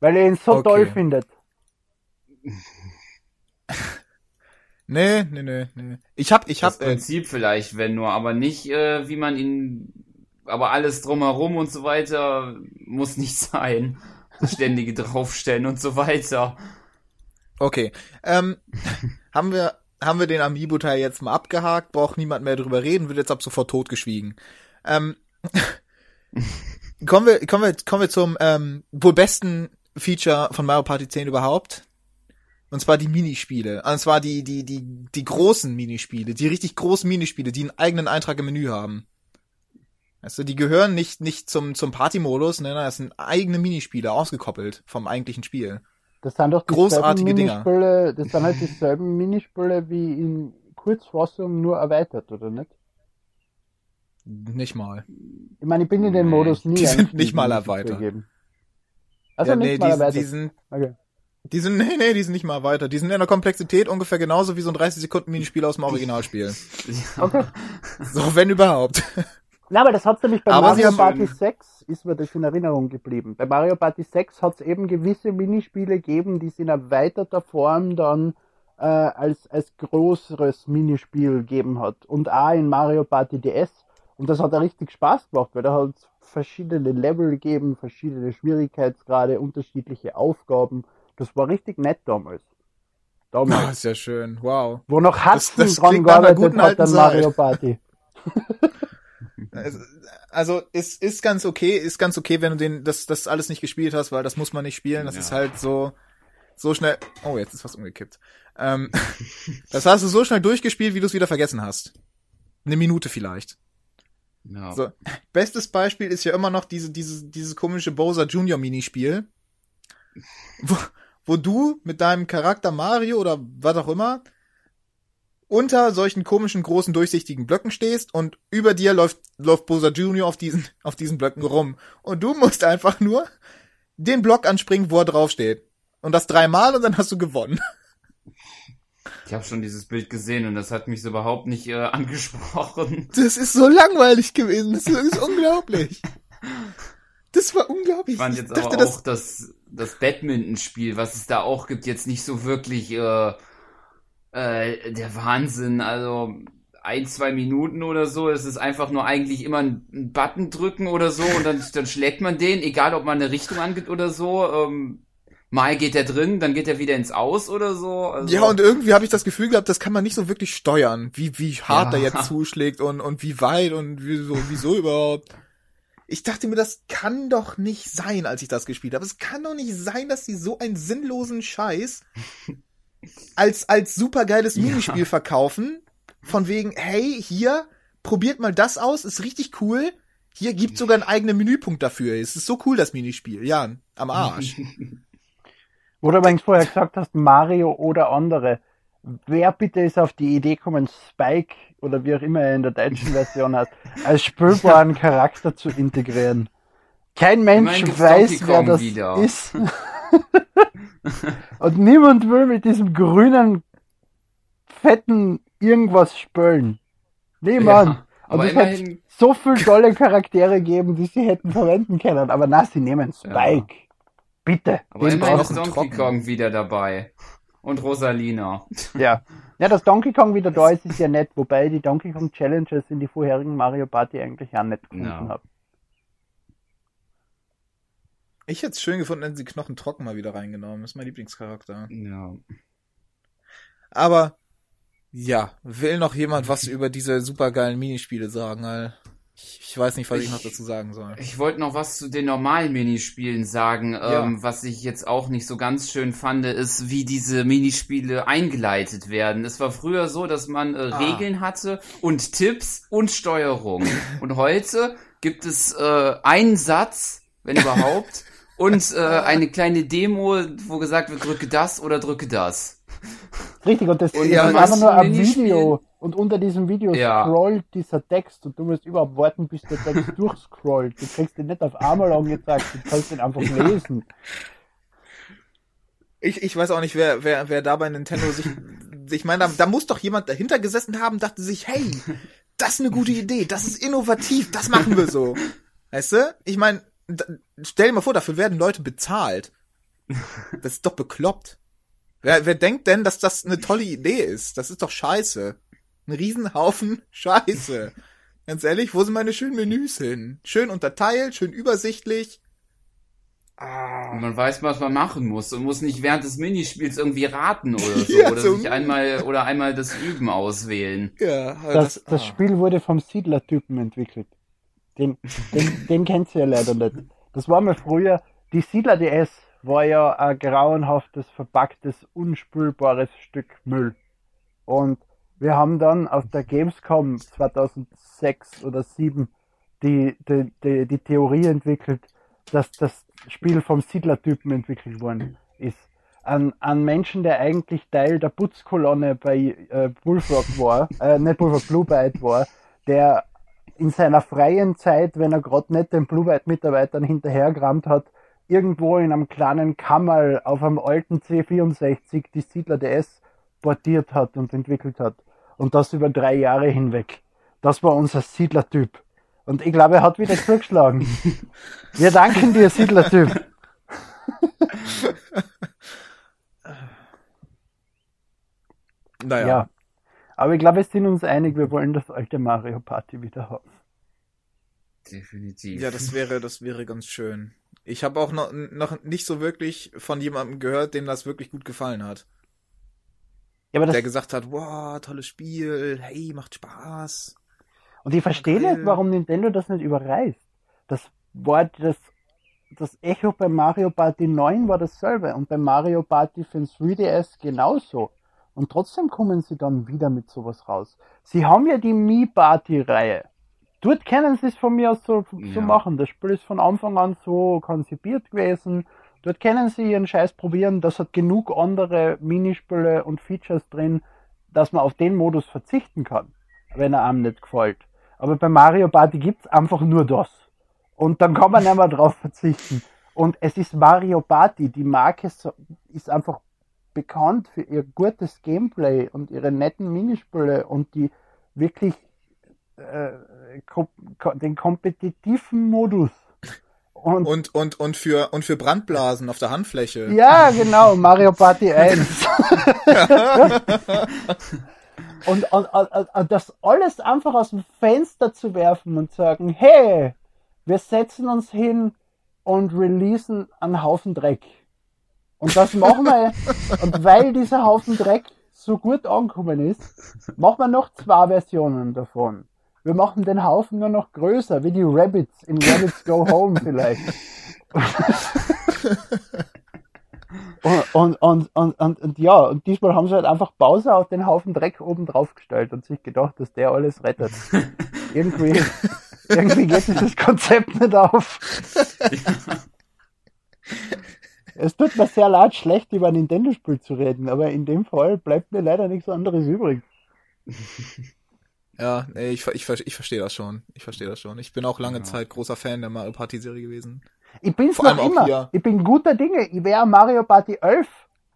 Weil ihr ihn so okay. toll findet. Nee, nee, nee, nee. Ich hab, ich hab. Das Prinzip äh, vielleicht, wenn nur, aber nicht, äh, wie man ihn, aber alles drumherum und so weiter muss nicht sein. Ständige draufstellen und so weiter. Okay. Ähm, haben wir haben wir den Amiibo-Teil jetzt mal abgehakt, braucht niemand mehr drüber reden, wird jetzt ab sofort totgeschwiegen. Ähm, kommen wir, kommen wir, kommen wir zum ähm, wohl besten Feature von Mario Party 10 überhaupt. Und zwar die Minispiele. Und zwar die, die, die, die großen Minispiele, die richtig großen Minispiele, die einen eigenen Eintrag im Menü haben. Du, die gehören nicht, nicht zum, zum Party-Modus, ne, das sind eigene Minispiele, ausgekoppelt vom eigentlichen Spiel. Das sind doch großartige Dinger. Das sind halt dieselben Minispiele wie in Kurzfassung nur erweitert, oder nicht? Nicht mal. Ich meine, ich bin in den Modus nie. Die sind nicht mal erweitert. Also ja, nicht nee, mal die, erweitert. Die sind, okay. die sind, nee, nee, die sind nicht mal erweitert. Die sind in der Komplexität ungefähr genauso wie so ein 30 Sekunden Minispiel aus dem Originalspiel. okay. So, wenn überhaupt. Na, aber das hat nämlich bei aber Mario Party 6 ist mir das in Erinnerung geblieben. Bei Mario Party 6 hat es eben gewisse Minispiele gegeben, die es in erweiterter Form dann äh, als, als größeres Minispiel gegeben hat. Und auch in Mario Party DS. Und das hat da richtig Spaß gemacht, weil da hat es verschiedene Level gegeben, verschiedene Schwierigkeitsgrade, unterschiedliche Aufgaben. Das war richtig nett damals. Damals. Das ist ja schön, wow. Wo noch Hudson das, das dran gearbeitet hat an Mario Party. also ist ist ganz okay, ist ganz okay, wenn du den das das alles nicht gespielt hast, weil das muss man nicht spielen. Das ja. ist halt so so schnell. Oh, jetzt ist was umgekippt. Ähm, das hast du so schnell durchgespielt, wie du es wieder vergessen hast. Eine Minute vielleicht. Ja. So, bestes Beispiel ist ja immer noch diese, diese, dieses komische Bowser Junior Minispiel, wo, wo du mit deinem Charakter Mario oder was auch immer unter solchen komischen großen durchsichtigen Blöcken stehst und über dir läuft, läuft Bowser Junior auf diesen, auf diesen Blöcken rum. Und du musst einfach nur den Block anspringen, wo er draufsteht. Und das dreimal und dann hast du gewonnen. Ich habe schon dieses Bild gesehen und das hat mich so überhaupt nicht äh, angesprochen. Das ist so langweilig gewesen. Das ist unglaublich. Das war unglaublich. Ich fand jetzt ich dachte, aber auch das, das Badminton-Spiel, was es da auch gibt, jetzt nicht so wirklich äh, äh, der Wahnsinn. Also ein, zwei Minuten oder so. Es ist einfach nur eigentlich immer einen Button drücken oder so und dann, dann schlägt man den, egal ob man eine Richtung angeht oder so. Ähm, Mal geht er drin, dann geht er wieder ins Aus oder so. Also ja, und irgendwie habe ich das Gefühl gehabt, das kann man nicht so wirklich steuern, wie, wie hart ja. er jetzt zuschlägt und, und wie weit und wieso, wieso überhaupt. Ich dachte mir, das kann doch nicht sein, als ich das gespielt habe. Es kann doch nicht sein, dass die so einen sinnlosen Scheiß als, als supergeiles Minispiel ja. verkaufen. Von wegen, hey, hier, probiert mal das aus, ist richtig cool. Hier gibt sogar einen eigenen Menüpunkt dafür. Es ist so cool, das Minispiel. Ja, am Arsch. Wo du übrigens vorher gesagt hast, Mario oder andere. Wer bitte ist auf die Idee gekommen, Spike oder wie auch immer er in der deutschen Version heißt, als spielbaren Charakter zu integrieren? Kein Mensch meine, weiß, wer das wieder. ist. Und niemand will mit diesem grünen, fetten irgendwas spülen. Niemand. Ja, aber Und es hat so viele tolle Charaktere geben, die sie hätten verwenden können. Aber na, sie nehmen Spike. Ja. Bitte. Aber immerhin ist Donkey trocken. Kong wieder dabei. Und Rosalina. Ja. Ja, dass Donkey Kong wieder da ist, ist ja nett, wobei die Donkey Kong Challenges in die vorherigen Mario Party eigentlich auch nett gefunden ja. habe. Ich hätte es schön gefunden, wenn sie Knochen trocken mal wieder reingenommen. Das ist mein Lieblingscharakter. Ja. Aber ja, will noch jemand was über diese supergeilen Minispiele sagen, Alter? Ich weiß nicht, was ich, ich noch dazu sagen soll. Ich wollte noch was zu den normalen Minispielen sagen. Ja. Ähm, was ich jetzt auch nicht so ganz schön fand, ist, wie diese Minispiele eingeleitet werden. Es war früher so, dass man äh, ah. Regeln hatte und Tipps und Steuerung. und heute gibt es äh, einen Satz, wenn überhaupt, und äh, eine kleine Demo, wo gesagt wird, drücke das oder drücke das. Richtig, und das und ja, ist einfach nur ein Video. Und unter diesem Video ja. scrollt dieser Text und du musst überhaupt warten, bis der Text durchscrollt. Du kriegst den nicht auf einmal angezeigt, du kannst den einfach ja. lesen. Ich, ich weiß auch nicht, wer, wer, wer da bei Nintendo sich, ich meine, da, da muss doch jemand dahinter gesessen haben, dachte sich, hey, das ist eine gute Idee, das ist innovativ, das machen wir so. Weißt du? Ich meine, stell dir mal vor, dafür werden Leute bezahlt. Das ist doch bekloppt. Wer, wer denkt denn, dass das eine tolle Idee ist? Das ist doch scheiße. Ein Riesenhaufen Scheiße. Ganz ehrlich, wo sind meine schönen Menüs hin? Schön unterteilt, schön übersichtlich. Ah. Und man weiß, was man machen muss und muss nicht während des Minispiels irgendwie raten oder so. ja, oder so sich einmal oder einmal das Üben auswählen. Ja, das, das, das ah. Spiel wurde vom Siedlertypen entwickelt. Den, den, den kennt ihr ja leider nicht. Das war mal früher, die Siedler DS war ja ein grauenhaftes, verpacktes, unspülbares Stück Müll. Und wir haben dann auf der Gamescom 2006 oder 2007 die, die, die, die Theorie entwickelt, dass das Spiel vom Siedlertypen entwickelt worden ist. Ein, ein Menschen, der eigentlich Teil der Putzkolonne bei äh, Bullfrog war, äh, nicht Bullfrog, Blue Byte war, der in seiner freien Zeit, wenn er gerade nicht den Blue Byte Mitarbeitern hinterhergerammt hat, irgendwo in einem kleinen Kammerl auf einem alten C64 die Siedler DS portiert hat und entwickelt hat. Und das über drei Jahre hinweg. Das war unser Siedlertyp. Und ich glaube, er hat wieder zugeschlagen. Wir danken dir, Siedlertyp. naja. Ja. Aber ich glaube, wir sind uns einig, wir wollen das alte Mario Party wieder haben. Definitiv. Ja, das wäre, das wäre ganz schön. Ich habe auch noch, noch nicht so wirklich von jemandem gehört, dem das wirklich gut gefallen hat. Ja, aber das der gesagt hat, wow, tolles Spiel, hey, macht Spaß. Und ich verstehe nicht, warum Nintendo das nicht überreißt. Das war das, das Echo bei Mario Party 9 war dasselbe und bei Mario Party für den 3DS genauso. Und trotzdem kommen sie dann wieder mit sowas raus. Sie haben ja die Mi Party Reihe. Dort können sie es von mir aus so, ja. so machen. Das Spiel ist von Anfang an so konzipiert gewesen. Dort können sie ihren Scheiß probieren. Das hat genug andere Minispiele und Features drin, dass man auf den Modus verzichten kann, wenn er einem nicht gefällt. Aber bei Mario Party gibt's einfach nur das. Und dann kann man nicht mehr drauf verzichten. Und es ist Mario Party. Die Marke ist einfach bekannt für ihr gutes Gameplay und ihre netten Minispiele und die wirklich äh, kom den kompetitiven Modus. Und, und, und, und, für, und für Brandblasen auf der Handfläche. Ja, genau, Mario Party 1. Und, und, und, das alles einfach aus dem Fenster zu werfen und sagen, hey, wir setzen uns hin und releasen einen Haufen Dreck. Und das machen wir, und weil dieser Haufen Dreck so gut angekommen ist, machen wir noch zwei Versionen davon. Wir machen den Haufen nur noch größer, wie die Rabbits in Rabbits Go Home vielleicht. Und, und, und, und, und, ja, und diesmal haben sie halt einfach Bowser auf den Haufen Dreck oben drauf gestellt und sich gedacht, dass der alles rettet. irgendwie, irgendwie geht dieses Konzept nicht auf. Es tut mir sehr leid, schlecht über ein Nintendo-Spiel zu reden, aber in dem Fall bleibt mir leider nichts anderes übrig. Ja, nee, ich, ich, ich verstehe das schon. Ich verstehe das schon. Ich bin auch lange ja. Zeit großer Fan der Mario Party Serie gewesen. Ich bin's noch immer. Ich bin guter Dinge. Ich werde Mario Party 11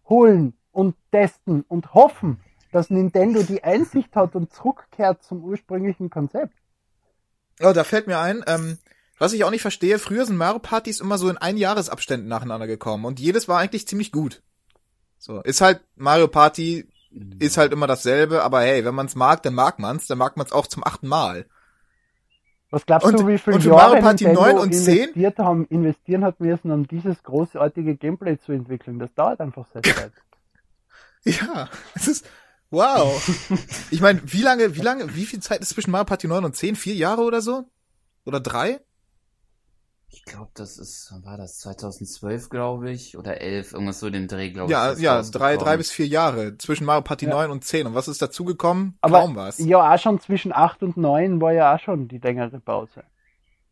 holen und testen und hoffen, dass Nintendo die Einsicht hat und zurückkehrt zum ursprünglichen Konzept. Oh, da fällt mir ein, ähm, was ich auch nicht verstehe, früher sind Mario Partys immer so in Einjahresabständen nacheinander gekommen und jedes war eigentlich ziemlich gut. So, ist halt Mario Party ist halt immer dasselbe, aber hey, wenn man's mag, dann mag man's, dann mag man's auch zum achten Mal. Was glaubst und, du, wie viel Jahre Nintendo 9 und 10? investiert haben, investieren hat müssen, um dieses großartige Gameplay zu entwickeln? Das dauert einfach sehr Zeit. ja, es ist, wow. ich meine, wie lange, wie lange, wie viel Zeit ist zwischen Mario Party 9 und 10? Vier Jahre oder so? Oder drei? Ich glaube, das ist, war das 2012, glaube ich, oder 11, irgendwas so in dem Dreh, glaube ja, ich. Ja, ja, drei, drei bis vier Jahre zwischen Mario Party ja. 9 und 10. Und was ist dazugekommen? Kaum was. Ja, auch schon zwischen 8 und 9 war ja auch schon die längere Pause.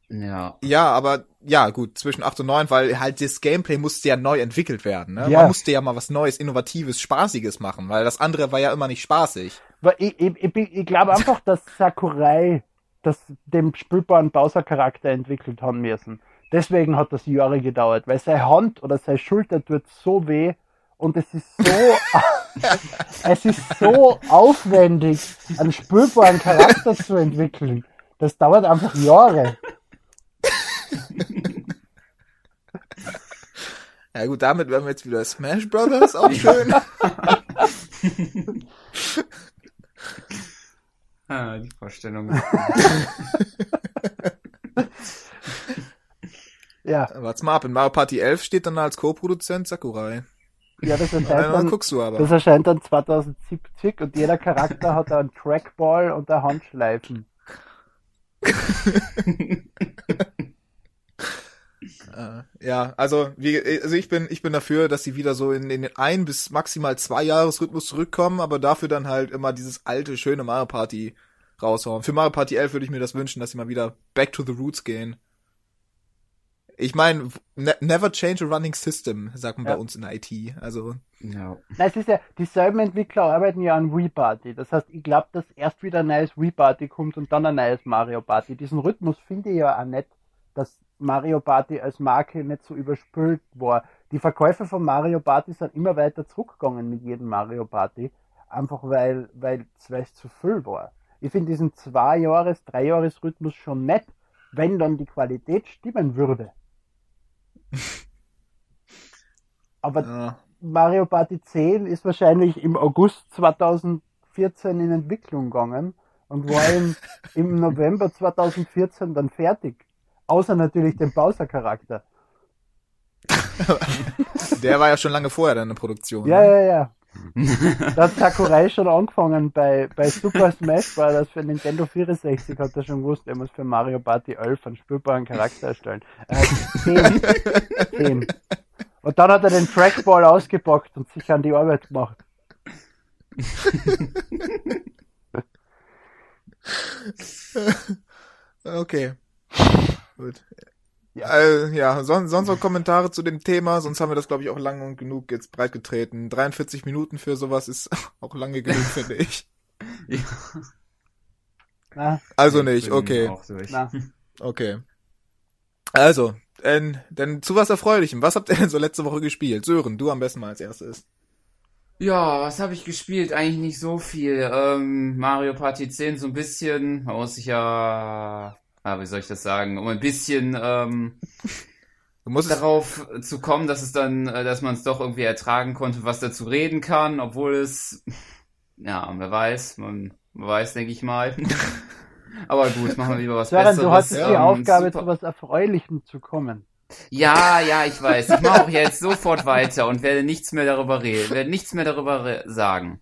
Ja. Ja, aber ja, gut, zwischen 8 und 9, weil halt das Gameplay musste ja neu entwickelt werden. Ne? Ja. Man musste ja mal was Neues, Innovatives, Spaßiges machen, weil das andere war ja immer nicht spaßig. Weil ich, ich, ich, ich glaube einfach, dass Sakurai das dem spielbaren Bowser-Charakter entwickelt haben müssen. Deswegen hat das Jahre gedauert, weil seine Hand oder seine Schulter tut so weh und es ist so, es ist so aufwendig, einen spürbaren Charakter zu entwickeln. Das dauert einfach Jahre. Ja gut, damit werden wir jetzt wieder Smash Brothers auch schön. ah, die Vorstellung. Ja. Warte mal ab, in Mario Party 11 steht dann als Co-Produzent Sakurai. Ja, das erscheint, dann, dann, guckst du aber. das erscheint dann 2070 und jeder Charakter hat einen Trackball und eine Handschleifen. Äh, ja, also wie, also ich bin ich bin dafür, dass sie wieder so in, in den ein bis maximal zwei Jahresrhythmus zurückkommen, aber dafür dann halt immer dieses alte schöne Mario Party raushauen. Für Mario Party 11 würde ich mir das wünschen, dass sie mal wieder back to the roots gehen. Ich meine, ne never change a running system, sagt man ja. bei uns in IT. Also. Ja. Na, es ist ja, dieselben Entwickler arbeiten ja an Wii Party. Das heißt, ich glaube, dass erst wieder ein neues Wii Party kommt und dann ein neues Mario Party. Diesen Rhythmus finde ich ja auch nett, dass Mario Party als Marke nicht so überspült war. Die Verkäufe von Mario Party sind immer weiter zurückgegangen mit jedem Mario Party. Einfach weil, weil es zu viel war. Ich finde diesen Zwei-Jahres-, Drei-Jahres-Rhythmus schon nett, wenn dann die Qualität stimmen würde. Aber ja. Mario Party 10 ist wahrscheinlich im August 2014 in Entwicklung gegangen und war im, im November 2014 dann fertig. Außer natürlich dem Bowser-Charakter. Der war ja schon lange vorher dann in der Produktion. Ja, ne? ja, ja. Da hat Sakurai schon angefangen bei, bei Super Smash Bros. für Nintendo 64 hat er schon gewusst, er muss für Mario Party 11 einen spielbaren Charakter erstellen. Er hat 10, 10. Und dann hat er den Trackball ausgepackt und sich an die Arbeit gemacht. okay. Gut. Ja, äh, ja sonst, sonst noch Kommentare zu dem Thema, sonst haben wir das, glaube ich, auch lang und genug jetzt breitgetreten. 43 Minuten für sowas ist auch lange genug, finde ich. Ja. Na, also nicht, okay. Okay. Also, denn, denn zu was Erfreulichem. Was habt ihr denn so letzte Woche gespielt? Sören, du am besten mal als erstes. Ja, was habe ich gespielt? Eigentlich nicht so viel. Ähm, Mario Party 10 so ein bisschen. Man muss sich ja ah, wie soll ich das sagen, um ein bisschen ähm, darauf zu kommen, dass es dann, äh, dass man es doch irgendwie ertragen konnte, was dazu reden kann, obwohl es, ja, wer weiß, man, man weiß, denke ich mal. Aber gut, machen wir lieber was Sören, Besseres. du hast die ähm, Aufgabe, super. zu was Erfreulichem zu kommen. Ja, ja, ich weiß. Ich mache auch jetzt sofort weiter und werde nichts mehr darüber reden, werde nichts mehr darüber sagen.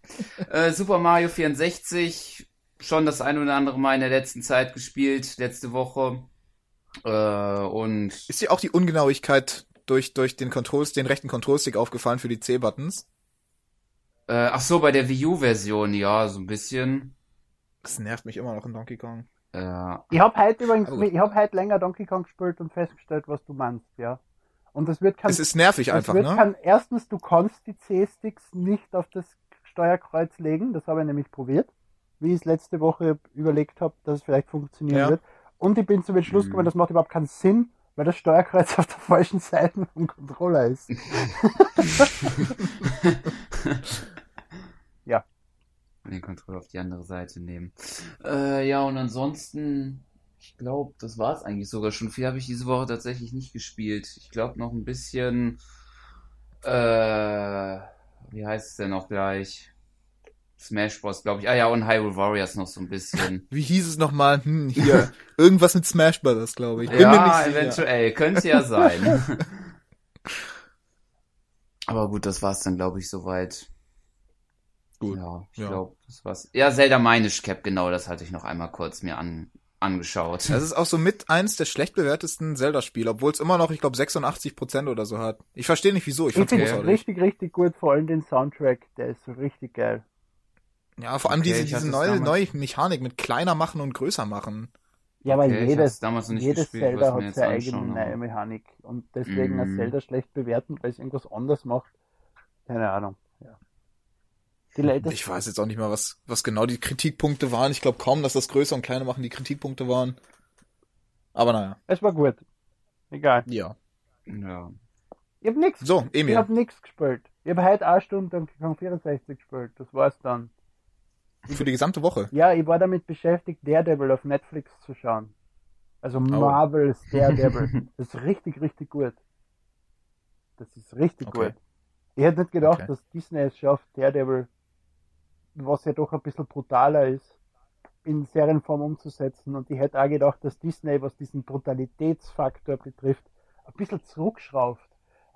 Äh, Super Mario 64 schon das ein oder andere Mal in der letzten Zeit gespielt, letzte Woche. Äh, und ist dir auch die Ungenauigkeit durch, durch den Controls, den rechten Controlstick aufgefallen für die C-Buttons? Äh, ach so, bei der Wii U-Version, ja, so ein bisschen. Das nervt mich immer noch in Donkey Kong. Ja. Ich habe heute übrigens, ich habe heute länger Donkey Kong gespielt und festgestellt, was du meinst, ja. Und das wird kein, Es ist nervig einfach, wird ne? Kein, erstens, du kannst die C-Sticks nicht auf das Steuerkreuz legen, das habe ich nämlich probiert wie ich es letzte Woche überlegt habe, dass es vielleicht funktionieren ja. wird. Und ich bin zu dem Schluss gekommen, mhm. das macht überhaupt keinen Sinn, weil das Steuerkreuz auf der falschen Seite vom Controller ist. ja. Den Controller auf die andere Seite nehmen. Äh, ja, und ansonsten, ich glaube, das war es eigentlich sogar schon. Viel habe ich diese Woche tatsächlich nicht gespielt. Ich glaube noch ein bisschen, äh, wie heißt es denn noch gleich? Smash Bros, glaube ich. Ah ja, und Hyrule Warriors noch so ein bisschen. Wie hieß es nochmal? Hm, hier. Irgendwas mit Smash Bros, glaube ich. Bin ja, eventuell. Könnte ja sein. Aber gut, das war's dann, glaube ich, soweit. Gut. Ja, ich ja. glaube, das war's. Ja, Zelda Minish Cap, genau, das hatte ich noch einmal kurz mir an, angeschaut. Das ist auch so mit eins der schlecht bewertesten Zelda-Spiele, obwohl es immer noch, ich glaube, 86% oder so hat. Ich verstehe nicht wieso. Ich, ich finde es richtig, richtig gut, vor allem den Soundtrack, der ist so richtig geil. Ja, vor allem okay, diese, diese neue, neue Mechanik mit kleiner machen und größer machen. Ja, aber okay, jedes, jedes gespielt, Zelda hat seine eigene neue Mechanik. Und deswegen mm. ein. Zelda schlecht bewerten, weil es irgendwas anders macht. Keine Ahnung. Ja. ich weiß jetzt auch nicht mal, was, was genau die Kritikpunkte waren. Ich glaube kaum, dass das größer und kleiner machen die Kritikpunkte waren. Aber naja. Es war gut. Egal. Ja. Ja. Ich hab nix. So, Emil. Ich hab nix gespielt. Ich hab heute eine Stunde Donkey Kong 64 gespielt. Das war's dann. Für die gesamte Woche? Ja, ich war damit beschäftigt, Daredevil auf Netflix zu schauen. Also oh. Marvel's Daredevil. das ist richtig, richtig gut. Das ist richtig okay. gut. Ich hätte nicht gedacht, okay. dass Disney es schafft, Daredevil, was ja doch ein bisschen brutaler ist, in Serienform umzusetzen. Und ich hätte auch gedacht, dass Disney, was diesen Brutalitätsfaktor betrifft, ein bisschen zurückschraubt.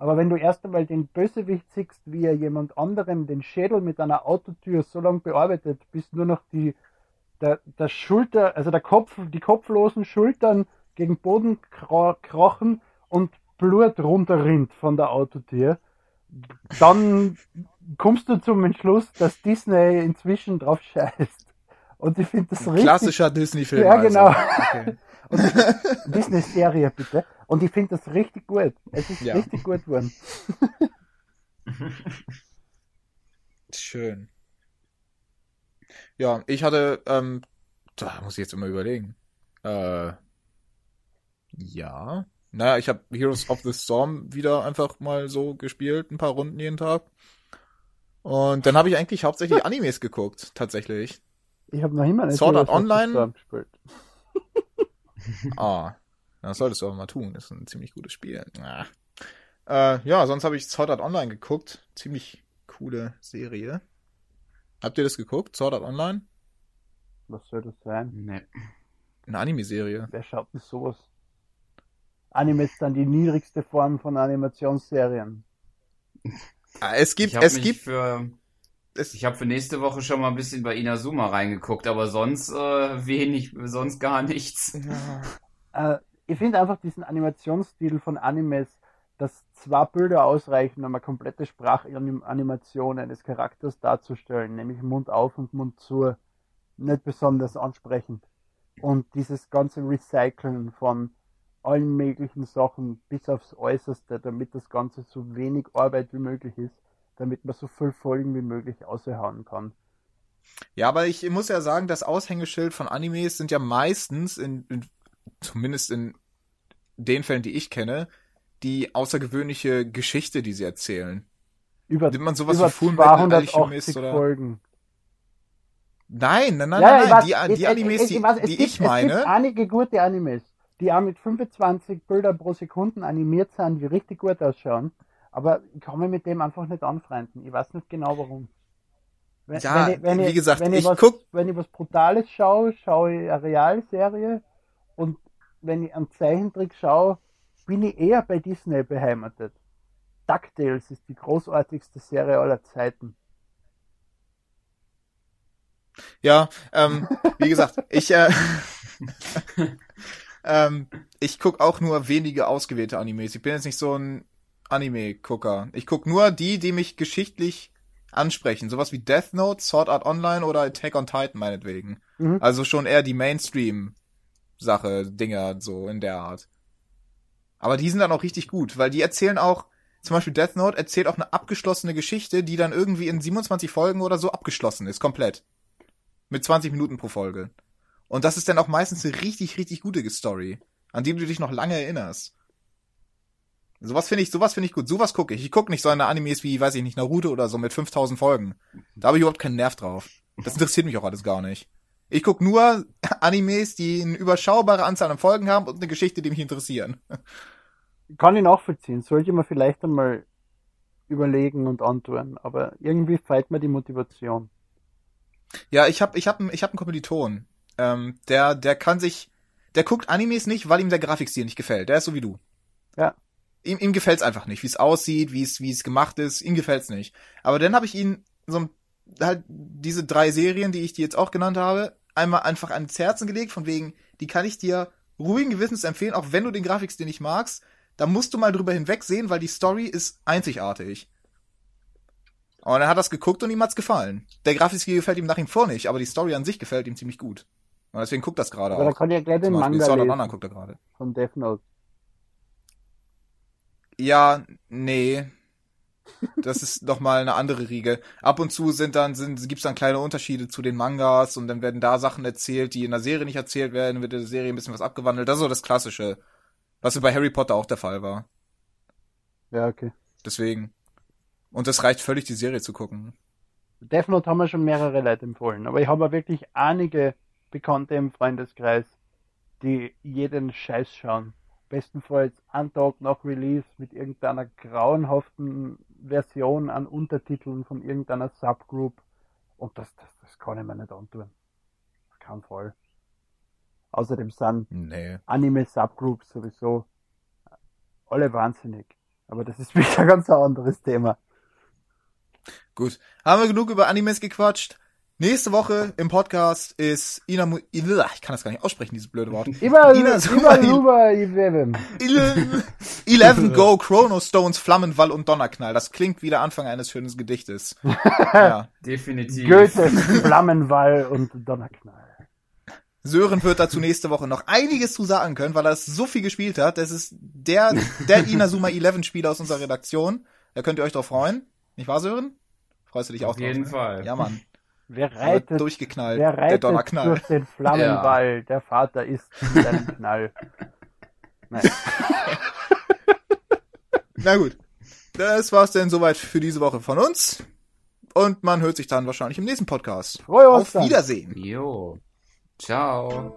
Aber wenn du erst einmal den Bösewicht siehst, wie er jemand anderem den Schädel mit einer Autotür so lange bearbeitet, bis nur noch die, der, der Schulter, also der Kopf, die kopflosen Schultern gegen Boden krochen und Blut runterrinnt von der Autotür, dann kommst du zum Entschluss, dass Disney inzwischen drauf scheißt. Und ich finde das richtig. Klassischer Disney-Film. Ja, genau. Also. Okay. Disney-Serie, bitte. Und ich finde das richtig gut. Es ist ja. richtig gut geworden. Schön. Ja, ich hatte, ähm, da muss ich jetzt immer überlegen. Äh, ja. Naja, ich habe Heroes of the Storm wieder einfach mal so gespielt, ein paar Runden jeden Tag. Und dann habe ich eigentlich hauptsächlich Animes geguckt, tatsächlich. Ich habe noch immer nicht Sword Art Online gespielt. ah, das solltest du aber mal tun. Das ist ein ziemlich gutes Spiel. Ah. Äh, ja, sonst habe ich Sword Art Online geguckt. Ziemlich coole Serie. Habt ihr das geguckt? Sword Art Online? Was soll das sein? Nee. Eine Anime-Serie. Wer schaut denn sowas? Anime ist dann die niedrigste Form von Animationsserien. Ah, es gibt, es gibt. Für, ich habe für nächste Woche schon mal ein bisschen bei Inazuma reingeguckt, aber sonst äh, wenig, sonst gar nichts. Ja. Äh, ich finde einfach diesen Animationsstil von Animes, dass zwei Bilder ausreichen, um eine komplette Sprachanimation eines Charakters darzustellen, nämlich Mund auf und Mund zu, nicht besonders ansprechend. Und dieses ganze Recyceln von allen möglichen Sachen bis aufs Äußerste, damit das Ganze so wenig Arbeit wie möglich ist, damit man so viel Folgen wie möglich aushauen kann. Ja, aber ich muss ja sagen, das Aushängeschild von Animes sind ja meistens, in, in, zumindest in den Fällen, die ich kenne, die außergewöhnliche Geschichte, die sie erzählen. Über, Nimmt man sowas über wie Fullmetal Alchemist oder? Folgen. Nein, nein, nein, ja, nein, die, die Animes, die, die gibt, ich meine. Es gibt einige gute Animes die auch mit 25 Bilder pro Sekunde animiert sind, die richtig gut ausschauen. Aber ich kann mich mit dem einfach nicht anfreunden. Ich weiß nicht genau warum. Wenn, ja, wenn ich, wenn wie ich, gesagt, wenn ich, ich was, guck... Wenn ich was Brutales schaue, schaue ich eine Realserie. Wenn ich einen Zeichentrick schaue, bin ich eher bei Disney beheimatet. DuckTales ist die großartigste Serie aller Zeiten. Ja, ähm, wie gesagt, ich, äh, Ähm, ich guck auch nur wenige ausgewählte Animes. Ich bin jetzt nicht so ein Anime-Gucker. Ich guck nur die, die mich geschichtlich ansprechen. Sowas wie Death Note, Sword Art Online oder Attack on Titan meinetwegen. Mhm. Also schon eher die Mainstream-Sache, Dinger, so in der Art. Aber die sind dann auch richtig gut, weil die erzählen auch, zum Beispiel Death Note erzählt auch eine abgeschlossene Geschichte, die dann irgendwie in 27 Folgen oder so abgeschlossen ist, komplett. Mit 20 Minuten pro Folge. Und das ist dann auch meistens eine richtig, richtig gute Story, an die du dich noch lange erinnerst. Sowas finde ich, sowas finde ich gut. Sowas gucke ich. Ich gucke nicht so eine Animes wie, weiß ich nicht, Naruto oder so mit 5000 Folgen. Da habe ich überhaupt keinen Nerv drauf. Das interessiert mich auch alles gar nicht. Ich gucke nur Animes, die eine überschaubare Anzahl an Folgen haben und eine Geschichte, die mich interessieren. Kann ich nachvollziehen. Sollte man vielleicht einmal überlegen und antworten. Aber irgendwie fehlt mir die Motivation. Ja, ich habe ich hab, ich hab einen Kommiliton. Ähm, der, der kann sich, der guckt Animes nicht, weil ihm der Grafikstil nicht gefällt. Der ist so wie du. Ja. Ihm, ihm gefällt's einfach nicht, wie es aussieht, wie es, wie es gemacht ist. Ihm gefällt's nicht. Aber dann habe ich ihn so halt diese drei Serien, die ich dir jetzt auch genannt habe, einmal einfach ans Herzen gelegt, von wegen, die kann ich dir ruhigen Gewissens empfehlen, auch wenn du den Grafikstil nicht magst. Da musst du mal drüber hinwegsehen, weil die Story ist einzigartig. Und er hat das geguckt und ihm hat's gefallen. Der Grafikstil gefällt ihm nach ihm vor nicht, aber die Story an sich gefällt ihm ziemlich gut. Und deswegen guckt das gerade auch. Da kann ja gleich den Manga Sword lesen. guckt er gerade. Von Death Note. Ja, nee. Das ist doch mal eine andere Riege. Ab und zu sind dann, sind, gibt's dann kleine Unterschiede zu den Mangas und dann werden da Sachen erzählt, die in der Serie nicht erzählt werden, wird in der Serie ein bisschen was abgewandelt. Das ist so das Klassische. Was bei Harry Potter auch der Fall war. Ja, okay. Deswegen. Und das reicht völlig, die Serie zu gucken. Death Note haben wir schon mehrere Leute empfohlen, aber ich habe wirklich einige Bekannte im Freundeskreis, die jeden Scheiß schauen. Bestenfalls einen Tag nach Release mit irgendeiner grauenhaften Version an Untertiteln von irgendeiner Subgroup. Und das, das, das kann ich mir nicht antun. Auf keinen Fall. Außerdem sind nee. Anime-Subgroups sowieso alle wahnsinnig. Aber das ist wieder ein ganz anderes Thema. Gut. Haben wir genug über Animes gequatscht? Nächste Woche im Podcast ist Ina, Mu ich kann das gar nicht aussprechen, dieses blöde Wort. Immer, Ina Suma, Suma, 11. 11 Go, Chronostones, Flammenwall und Donnerknall. Das klingt wie der Anfang eines schönen Gedichtes. ja. Definitiv. Goethe, Flammenwall und Donnerknall. Sören wird dazu nächste Woche noch einiges zu sagen können, weil er so viel gespielt hat. Das ist der, der Inazuma 11 Spieler aus unserer Redaktion. Da könnt ihr euch drauf freuen. Nicht wahr, Sören? Freust du dich auch Auf jeden drauf, ne? Fall. Ja, Mann. Wer reitet, durchgeknallt, wer reitet der Donnerknall. durch den Flammenball? Ja. Der Vater ist ein Knall. Nein. Na gut. Das war's denn soweit für diese Woche von uns. Und man hört sich dann wahrscheinlich im nächsten Podcast. Freue Auf Wiedersehen. Jo. Ciao.